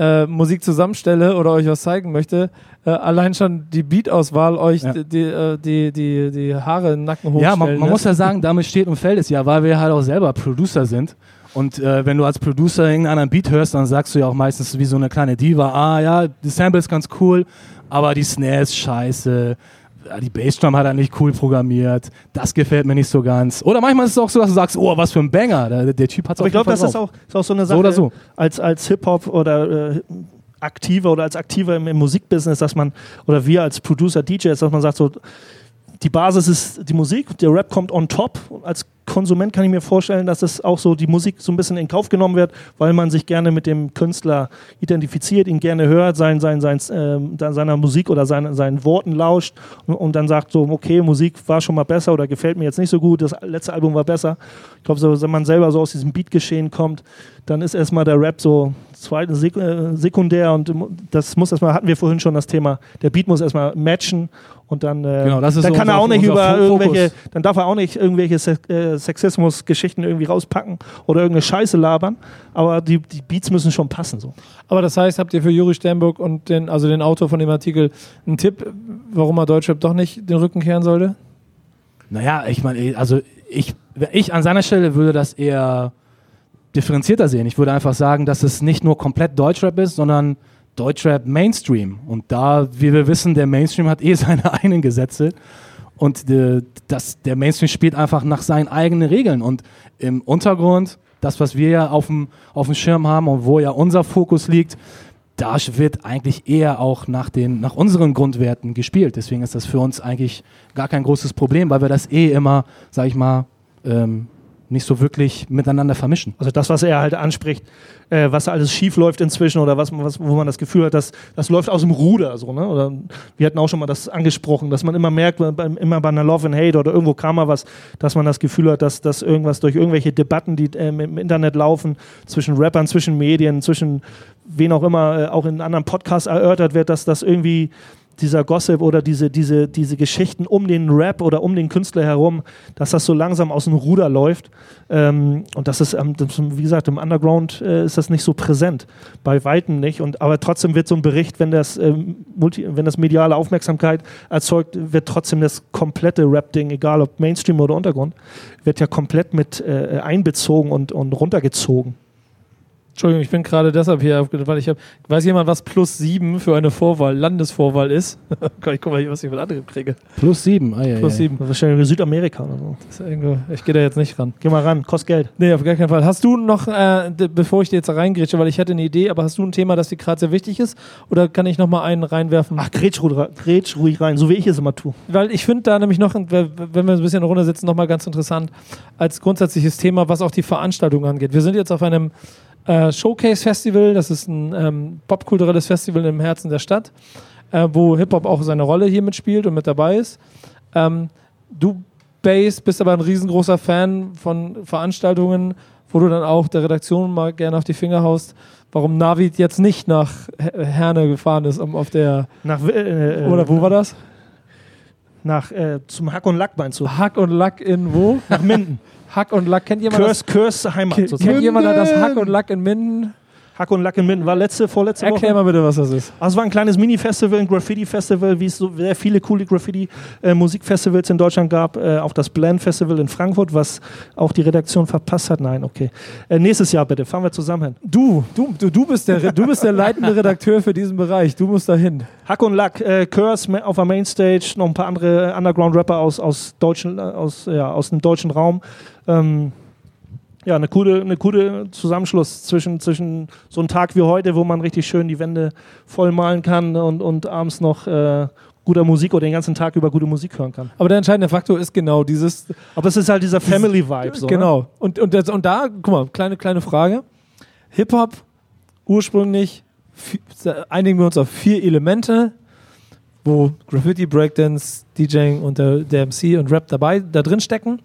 äh, Musik zusammenstelle oder euch was zeigen möchte, äh, allein schon die Beat-Auswahl euch Ja. die, die, äh, die, die, die Haare im Nacken hochstellen Ja, man, man muss ja sagen, damit steht und fällt es ja, weil wir halt auch selber Producer sind. Und äh, wenn du als Producer irgendeinen anderen Beat hörst, dann sagst du ja auch meistens wie so eine kleine Diva, ah ja, die Sample ist ganz cool, aber die Snare ist scheiße, ja, die Bassdrum hat er nicht cool programmiert, das gefällt mir nicht so ganz. Oder manchmal ist es auch so, dass du sagst, oh, was für ein Banger, der, der Typ hat Aber ich glaube, das ist auch, ist auch so eine Sache, oder so. als, als Hip-Hop oder äh, Aktiver oder als Aktiver im, im Musikbusiness, dass man, oder wir als Producer, DJs, dass man sagt so, die Basis ist die Musik, der Rap kommt on top. Als Konsument kann ich mir vorstellen, dass es auch so die Musik so ein bisschen in Kauf genommen wird, weil man sich gerne mit dem Künstler identifiziert, ihn gerne hört, sein, sein, sein, äh, seiner Musik oder seinen, seinen Worten lauscht und, und, dann sagt so, okay, Musik war schon mal besser oder gefällt mir jetzt nicht so gut, das letzte Album war besser. Ich glaube, so, wenn man selber so aus diesem Beatgeschehen kommt, dann ist erstmal der Rap so zweite Sek äh, sekundär und das muss erstmal, hatten wir vorhin schon das Thema, der Beat muss erstmal matchen und dann, äh, genau, dann so kann er auch nicht über irgendwelche, dann darf er auch nicht irgendwelche Se äh, Sexismus-Geschichten irgendwie rauspacken oder irgendeine Scheiße labern, aber die, die Beats müssen schon passen so. Aber das heißt, habt ihr für Juri Sternburg und den, also den Autor von dem Artikel einen Tipp, warum er Deutschrap doch nicht den Rücken kehren sollte? Naja, ich meine, also ich, ich an seiner Stelle würde das eher differenzierter sehen. Ich würde einfach sagen, dass es nicht nur komplett Deutschrap ist, sondern Deutschrap Mainstream. Und da, wie wir wissen, der Mainstream hat eh (laughs) seine eigenen Gesetze. Und äh, das, der Mainstream spielt einfach nach seinen eigenen Regeln. Und im Untergrund, das, was wir ja auf dem, auf dem Schirm haben und wo ja unser Fokus liegt, da wird eigentlich eher auch nach, den, nach unseren Grundwerten gespielt. Deswegen ist das für uns eigentlich gar kein großes Problem, weil wir das eh immer, sag ich mal, ähm, nicht so wirklich miteinander vermischen. Also das, was er halt anspricht, äh, was alles schief läuft inzwischen oder was, was, wo man das Gefühl hat, dass das läuft aus dem Ruder. So, ne? Oder wir hatten auch schon mal das angesprochen, dass man immer merkt, immer bei einer Love and Hate oder irgendwo kam mal was, dass man das Gefühl hat, dass, dass irgendwas durch irgendwelche Debatten, die äh, im Internet laufen, zwischen Rappern, zwischen Medien, zwischen wen auch immer, äh, auch in anderen Podcasts erörtert wird, dass das irgendwie dieser Gossip oder diese, diese, diese Geschichten um den Rap oder um den Künstler herum, dass das so langsam aus dem Ruder läuft. Ähm, und das ist, ähm, das, wie gesagt, im Underground äh, ist das nicht so präsent. Bei Weitem nicht. Und, aber trotzdem wird so ein Bericht, wenn das, ähm, multi, wenn das mediale Aufmerksamkeit erzeugt, wird trotzdem das komplette Rap-Ding, egal ob Mainstream oder Untergrund, wird ja komplett mit äh, einbezogen und, und runtergezogen. Entschuldigung, ich bin gerade deshalb hier, weil ich habe, weiß jemand, was plus sieben für eine Vorwahl, Landesvorwahl ist? (laughs) ich guck mal, was ich von anderen kriege. Plus sieben, ah, ja, Plus sieben. Wahrscheinlich Südamerika oder so. ich gehe da jetzt nicht ran. Geh mal ran, kostet Geld. Nee, auf gar keinen Fall. Hast du noch, äh, bevor ich dir jetzt reingrätsche, weil ich hätte eine Idee, aber hast du ein Thema, das dir gerade sehr wichtig ist? Oder kann ich noch mal einen reinwerfen? Ach, grätsch, grätsch ruhig rein, so wie ich es immer tue. Weil ich finde da nämlich noch, wenn wir ein bisschen in der Runde sitzen, noch mal ganz interessant als grundsätzliches Thema, was auch die Veranstaltung angeht. Wir sind jetzt auf einem äh, Showcase Festival. Das ist ein ähm, popkulturelles Festival im Herzen der Stadt, äh, wo Hip-Hop auch seine Rolle hier mitspielt und mit dabei ist. Ähm, du, Bass, bist aber ein riesengroßer Fan von Veranstaltungen, wo du dann auch der Redaktion mal gerne auf die Finger haust, warum Navid jetzt nicht nach Herne gefahren ist, um auf der. Nach, äh, äh, oder wo war das? Nach, äh, zum Hack und Lack meinst du? Hack und Lack in wo? Nach Minden. Hack und Lack. Kennt jemand Curse, das? Curse Heimat. Kennt jemand das Hack und Lack in Minden? Hack und Lack in Minden war letzte, vorletzte Erklär Woche. Erklär mal bitte, was das ist. Also es war ein kleines Mini-Festival, ein Graffiti-Festival, wie es so sehr viele coole Graffiti-Musikfestivals in Deutschland gab. Äh, auch das Blend-Festival in Frankfurt, was auch die Redaktion verpasst hat. Nein, okay. Äh, nächstes Jahr bitte, fahren wir zusammen hin. Du, du, du, du, bist, der, du bist der leitende Redakteur für diesen Bereich. Du musst da hin. Hack und Lack, äh, Curse auf der Mainstage, noch ein paar andere Underground-Rapper aus, aus, deutschen, äh, aus, ja, aus dem deutschen Raum. Ähm, ja, eine coole, eine coole Zusammenschluss zwischen, zwischen so einem Tag wie heute, wo man richtig schön die Wände voll malen kann und, und abends noch äh, guter Musik oder den ganzen Tag über gute Musik hören kann. Aber der entscheidende Faktor ist genau dieses. Aber es ist halt dieser Family-Vibe. So, genau. Ne? Und, und, das, und da, guck mal, kleine, kleine Frage. Hip-Hop ursprünglich, einigen wir uns auf vier Elemente, wo Graffiti, Breakdance, DJing und der, der MC und Rap dabei da drin stecken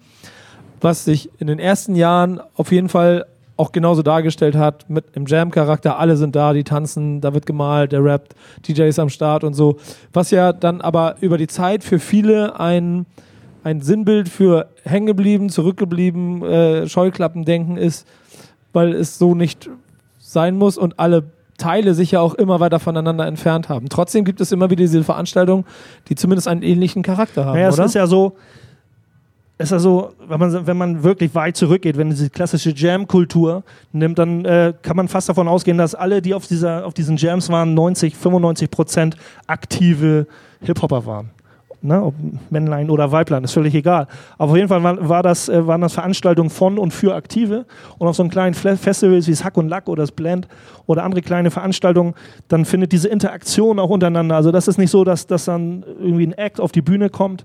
was sich in den ersten Jahren auf jeden Fall auch genauso dargestellt hat, mit dem Jam-Charakter, alle sind da, die tanzen, da wird gemalt, der rappt, DJ ist am Start und so. Was ja dann aber über die Zeit für viele ein, ein Sinnbild für hängen geblieben, zurückgeblieben, äh, Scheuklappendenken ist, weil es so nicht sein muss und alle Teile sich ja auch immer weiter voneinander entfernt haben. Trotzdem gibt es immer wieder diese Veranstaltungen, die zumindest einen ähnlichen Charakter haben. Naja, oder? es ist ja so, ist also, wenn man, wenn man wirklich weit zurückgeht, wenn diese klassische Jam-Kultur nimmt, dann äh, kann man fast davon ausgehen, dass alle, die auf, dieser, auf diesen Jams waren, 90, 95 Prozent aktive Hip-Hopper waren. Ne? Ob Männlein oder Weiblein, ist völlig egal. Aber auf jeden Fall war, war das, äh, waren das Veranstaltungen von und für Aktive. Und auf so einem kleinen Festivals wie das Hack und Lack oder das Blend oder andere kleine Veranstaltungen, dann findet diese Interaktion auch untereinander. Also das ist nicht so, dass, dass dann irgendwie ein Act auf die Bühne kommt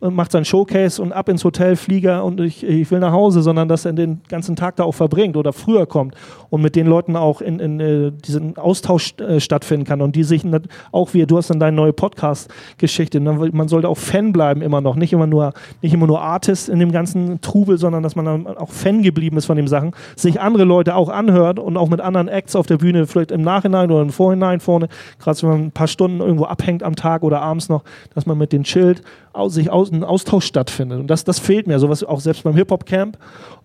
und macht sein Showcase und ab ins Hotel, Flieger und ich, ich will nach Hause, sondern dass er den ganzen Tag da auch verbringt oder früher kommt und mit den Leuten auch in, in äh, diesen Austausch äh, stattfinden kann und die sich auch wie du hast dann deine neue Podcast-Geschichte, ne, man sollte auch Fan bleiben immer noch, nicht immer nur nicht immer nur Artist in dem ganzen Trubel, sondern dass man dann auch Fan geblieben ist von den Sachen, sich andere Leute auch anhört und auch mit anderen Acts auf der Bühne vielleicht im Nachhinein oder im Vorhinein vorne, gerade wenn man ein paar Stunden irgendwo abhängt am Tag oder abends noch, dass man mit den chillt, sich aus, ein Austausch stattfindet. Und das, das fehlt mir, sowas auch selbst beim Hip-Hop-Camp,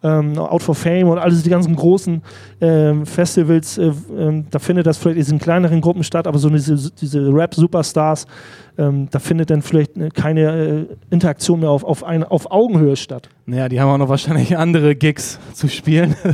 ähm, Out for Fame und alles die ganzen großen ähm, Festivals, äh, äh, da findet das vielleicht in kleineren Gruppen statt, aber so diese, diese Rap-Superstars, ähm, da findet dann vielleicht äh, keine äh, Interaktion mehr auf, auf, eine, auf Augenhöhe statt. Naja, die haben auch noch wahrscheinlich andere Gigs zu spielen. (laughs)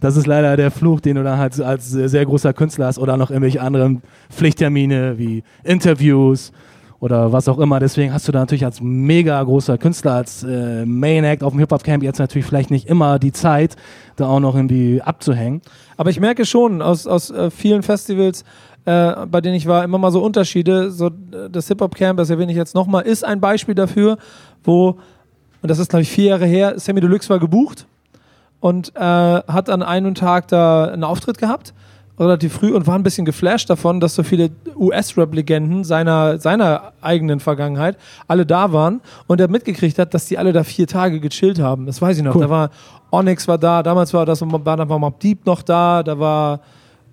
Das ist leider der Fluch, den du dann halt als sehr großer Künstler hast oder noch irgendwelche anderen Pflichttermine wie Interviews oder was auch immer. Deswegen hast du da natürlich als mega großer Künstler, als äh, Main Act auf dem Hip-Hop-Camp jetzt natürlich vielleicht nicht immer die Zeit, da auch noch irgendwie abzuhängen. Aber ich merke schon aus, aus äh, vielen Festivals, äh, bei denen ich war, immer mal so Unterschiede. So, äh, das Hip-Hop-Camp, das erwähne ich jetzt nochmal, ist ein Beispiel dafür, wo, und das ist glaube ich vier Jahre her, Sammy Deluxe war gebucht und äh, hat an einem Tag da einen Auftritt gehabt relativ früh und war ein bisschen geflasht davon, dass so viele US-Rap-Legenden seiner, seiner eigenen Vergangenheit alle da waren und er mitgekriegt hat, dass die alle da vier Tage gechillt haben. Das weiß ich noch. Cool. Da war Onyx war da, damals war das war, da war Mob Deep noch da, da war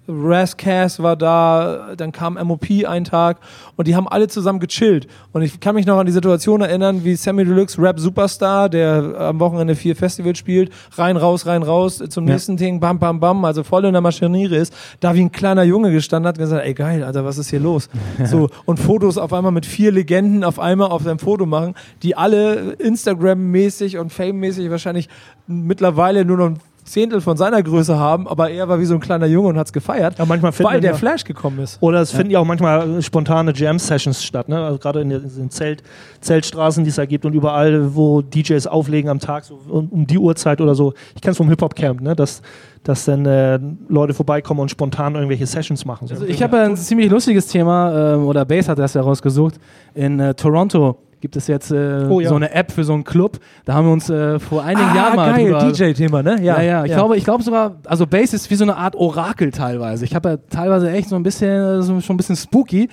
Rascas war da, dann kam MOP einen Tag und die haben alle zusammen gechillt. Und ich kann mich noch an die Situation erinnern, wie Sammy Deluxe, Rap Superstar, der am Wochenende vier Festivals spielt, rein, raus, rein, raus, zum ja. nächsten Ding, bam, bam, bam, also voll in der Maschinerie ist, da wie ein kleiner Junge gestanden hat und gesagt, ey geil, Alter, was ist hier los? (laughs) so, und Fotos auf einmal mit vier Legenden auf einmal auf seinem Foto machen, die alle Instagram-mäßig und Fame-mäßig wahrscheinlich mittlerweile nur noch Zehntel von seiner Größe haben, aber er war wie so ein kleiner Junge und hat es gefeiert, ja, manchmal weil der Flash gekommen ist. Oder es ja. finden ja auch manchmal spontane Jam-Sessions statt, ne? also gerade in den Zelt, Zeltstraßen, die es da gibt und überall, wo DJs auflegen am Tag, so um, die Uhrzeit oder so. Ich kenne es vom Hip-Hop-Camp, ne? dass, dass dann äh, Leute vorbeikommen und spontan irgendwelche Sessions machen. So. Also ich habe ein ziemlich lustiges Thema, äh, oder Base hat das ja rausgesucht, in äh, Toronto gibt es jetzt äh, oh, ja. so eine App für so einen Club. Da haben wir uns äh, vor einigen ah, Jahren mal geil, DJ-Thema, ne? Ja, ja, ja. Ich ja. glaube, ich glaube sogar, also Bass ist wie so eine Art Orakel teilweise. Ich habe ja teilweise echt so ein bisschen, so schon ein bisschen spooky,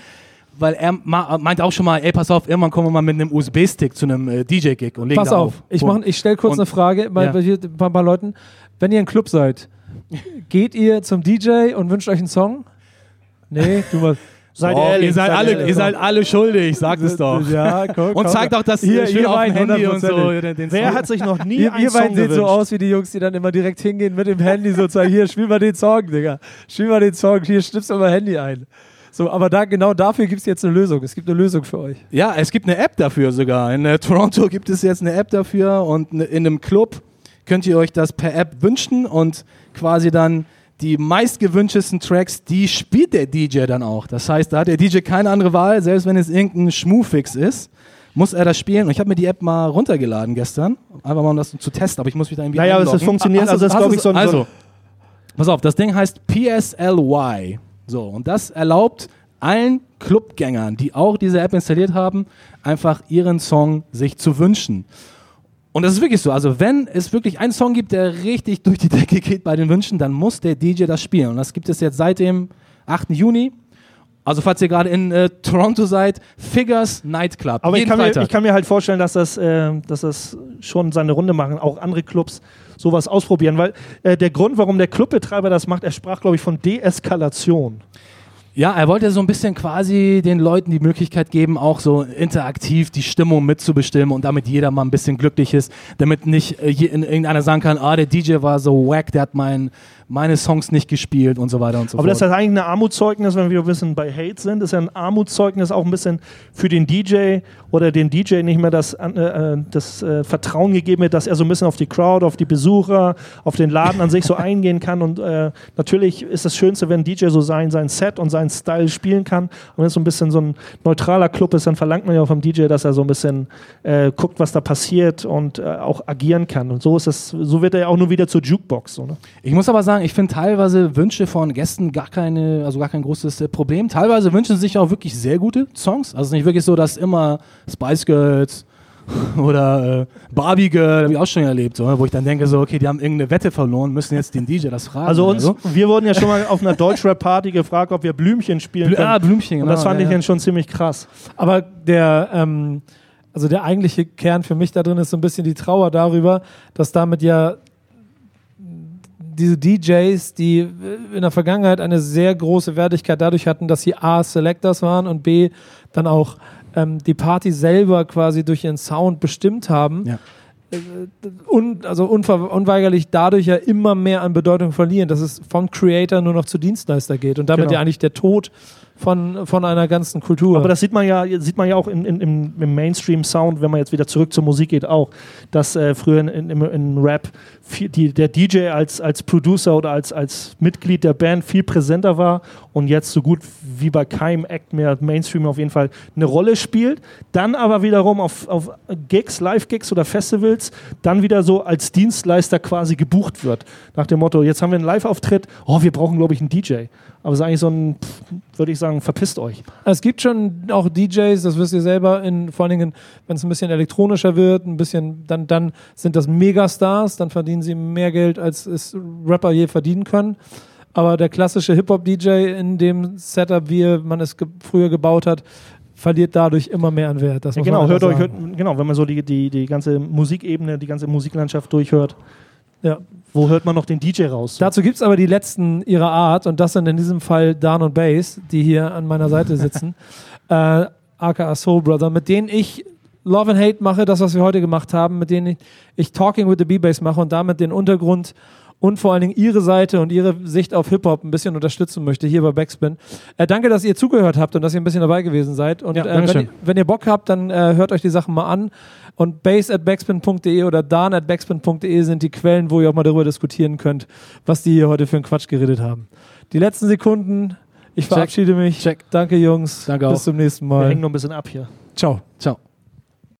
weil er meint auch schon mal, ey, pass auf, irgendwann kommen wir mal mit einem USB-Stick zu einem äh, DJ-Gig und legen Pass auf, auf. ich, ich stelle kurz und, eine Frage bei, bei, bei ein paar Leuten. Wenn ihr ein Club seid, (laughs) geht ihr zum DJ und wünscht euch einen Song? Nee, du mal. Seid oh, ehrlich, ihr seid, seid alle, ehrlich. ihr seid alle schuldig, sagt es doch. Ja, komm. Und zeigt doch das hier, schön auf dem Handy und so. Wer hat sich noch nie ihr, einen ihr Song Ihr seht so aus wie die Jungs, die dann immer direkt hingehen mit dem Handy so zeigen, hier, spiel mal den Song, Digga. Spiel mal den Song, hier, schnippst du mal Handy ein. So, aber da, genau dafür gibt es jetzt eine Lösung. Es gibt eine Lösung für euch. Ja, es gibt eine App dafür sogar. In äh, Toronto gibt es jetzt eine App dafür und in einem Club könnt ihr euch das per App wünschen und quasi dann die meistgewünschtesten Tracks, die spielt der DJ dann auch. Das heißt, da hat der DJ keine andere Wahl, selbst wenn es irgendein Schmufix ist, muss er das spielen. Und ich habe mir die App mal runtergeladen gestern, einfach mal um das zu testen, aber ich muss mich da irgendwie Naja, aber es funktioniert, also das glaube ich so ein... Also, pass auf, das Ding heißt PSLY. So, und das erlaubt allen Clubgängern, die auch diese App installiert haben, einfach ihren Song sich zu wünschen. Und das ist wirklich so. Also, wenn es wirklich einen Song gibt, der richtig durch die Decke geht bei den Wünschen, dann muss der DJ das spielen. Und das gibt es jetzt seit dem 8. Juni. Also, falls ihr gerade in äh, Toronto seid, Figures Nightclub. Aber ich kann, mir, ich kann, mir, halt vorstellen, dass das, äh, dass das schon seine Runde machen, auch andere Clubs sowas ausprobieren. Weil äh, der Grund, warum der Clubbetreiber das macht, er sprach, glaube ich, von Deeskalation. Ja, er wollte so ein bisschen quasi den Leuten die Möglichkeit geben, auch so interaktiv die Stimmung mitzubestimmen und damit jeder mal ein bisschen glücklich ist, damit nicht äh, irgendeiner sagen kann, ah, der DJ war so wack, der hat mein, meine Songs nicht gespielt und so weiter und so Aber fort. Aber das ist eigentlich ein Armutszeugnis, wenn wir bisschen bei Hate sind, das ist ja ein Armutszeugnis auch ein bisschen für den DJ oder den DJ nicht mehr das, äh, das äh, Vertrauen gegeben wird, dass er so ein bisschen auf die Crowd, auf die Besucher, auf den Laden an sich so (laughs) eingehen kann. Und äh, natürlich ist das Schönste, wenn ein DJ so sein, sein Set und seinen Style spielen kann. Und wenn es so ein bisschen so ein neutraler Club ist, dann verlangt man ja auch vom DJ, dass er so ein bisschen äh, guckt, was da passiert und äh, auch agieren kann. Und so ist es, so wird er ja auch nur wieder zur Jukebox. So, ne? Ich muss aber sagen, ich finde teilweise Wünsche von Gästen gar keine, also gar kein großes äh, Problem. Teilweise wünschen sie sich auch wirklich sehr gute Songs. Also nicht wirklich so, dass immer Spice Girls (laughs) Oder äh, Barbie Girl, habe ich auch schon erlebt, so, wo ich dann denke, so, okay, die haben irgendeine Wette verloren, müssen jetzt den DJ das fragen. Also uns, oder wir wurden ja schon mal auf einer Deutschrap-Party gefragt, ob wir Blümchen spielen so. können. Ah, Blümchen, genau. Und das fand ja, ich ja. dann schon ziemlich krass. Aber der, ähm, also der eigentliche Kern für mich da drin ist so ein bisschen die Trauer darüber, dass damit ja diese DJs, die in der Vergangenheit eine sehr große Wertigkeit dadurch hatten, dass sie A, Selectors waren und B, dann auch ähm, die Party selber quasi durch ihren Sound bestimmt haben. Ja. Äh, Un, also unweigerlich dadurch ja immer mehr an Bedeutung verlieren, dass es vom Creator nur noch zu Dienstleister geht und damit Genau. ja eigentlich der Tod von, von einer ganzen Kultur. Aber das sieht man ja, sieht man ja auch in, in, im, Mainstream-Sound, wenn man jetzt wieder zurück zur Musik geht, auch, dass äh, früher in, in, in Rap die, der DJ als, als Producer oder als, als Mitglied der Band viel präsenter war und jetzt so gut wie bei keinem Act mehr Mainstream auf jeden Fall eine Rolle spielt. Dann aber wiederum auf, auf Gigs, Live-Gigs oder Festivals, dann wieder so als Dienstleister quasi gebucht wird. Nach dem Motto, jetzt haben wir einen Live-Auftritt, oh, wir brauchen, glaube ich, einen DJ. Aber es ist eigentlich so ein, pff, würde ich sagen, verpisst euch. Es gibt schon auch DJs, das wisst ihr selber, in, vor allen Dingen, wenn es ein bisschen elektronischer wird, ein bisschen, dann, dann sind das Megastars, dann verdienen sie mehr Geld, als es Rapper je verdienen können. Aber der klassische Hip-Hop-DJ in dem Setup, wie man es ge früher gebaut hat, verliert dadurch immer mehr an Wert. Das Ja, genau, hört euch, hört, genau, wenn man so die, die, die ganze Musikebene, die ganze Musiklandschaft durchhört, Ja. Wo hört man noch den DJ raus? Dazu gibt es aber die letzten ihrer Art und das sind in diesem Fall Dan und Bass, die hier an meiner Seite sitzen, (laughs) äh, aka Soul Brother, mit denen ich Love and Hate mache, das, was wir heute gemacht haben, mit denen ich, ich Talking with the B-Bass mache und damit den Untergrund und vor allen Dingen ihre Seite und ihre Sicht auf Hip-Hop ein bisschen unterstützen möchte hier bei Backspin. Äh, danke, dass ihr zugehört habt und dass ihr ein bisschen dabei gewesen seid. Und Ja, äh, wenn, wenn ihr Bock habt, dann äh, hört euch die Sachen mal an. Und bass at backspin.de oder dan at backspin.de sind die Quellen, wo ihr auch mal darüber diskutieren könnt, was die hier heute für einen Quatsch geredet haben. Die letzten Sekunden, ich Check. verabschiede mich. Check. Danke, Jungs. Danke Bis auch. zum nächsten Wir Mal. hängen noch ein bisschen ab hier. Ciao. Ciao.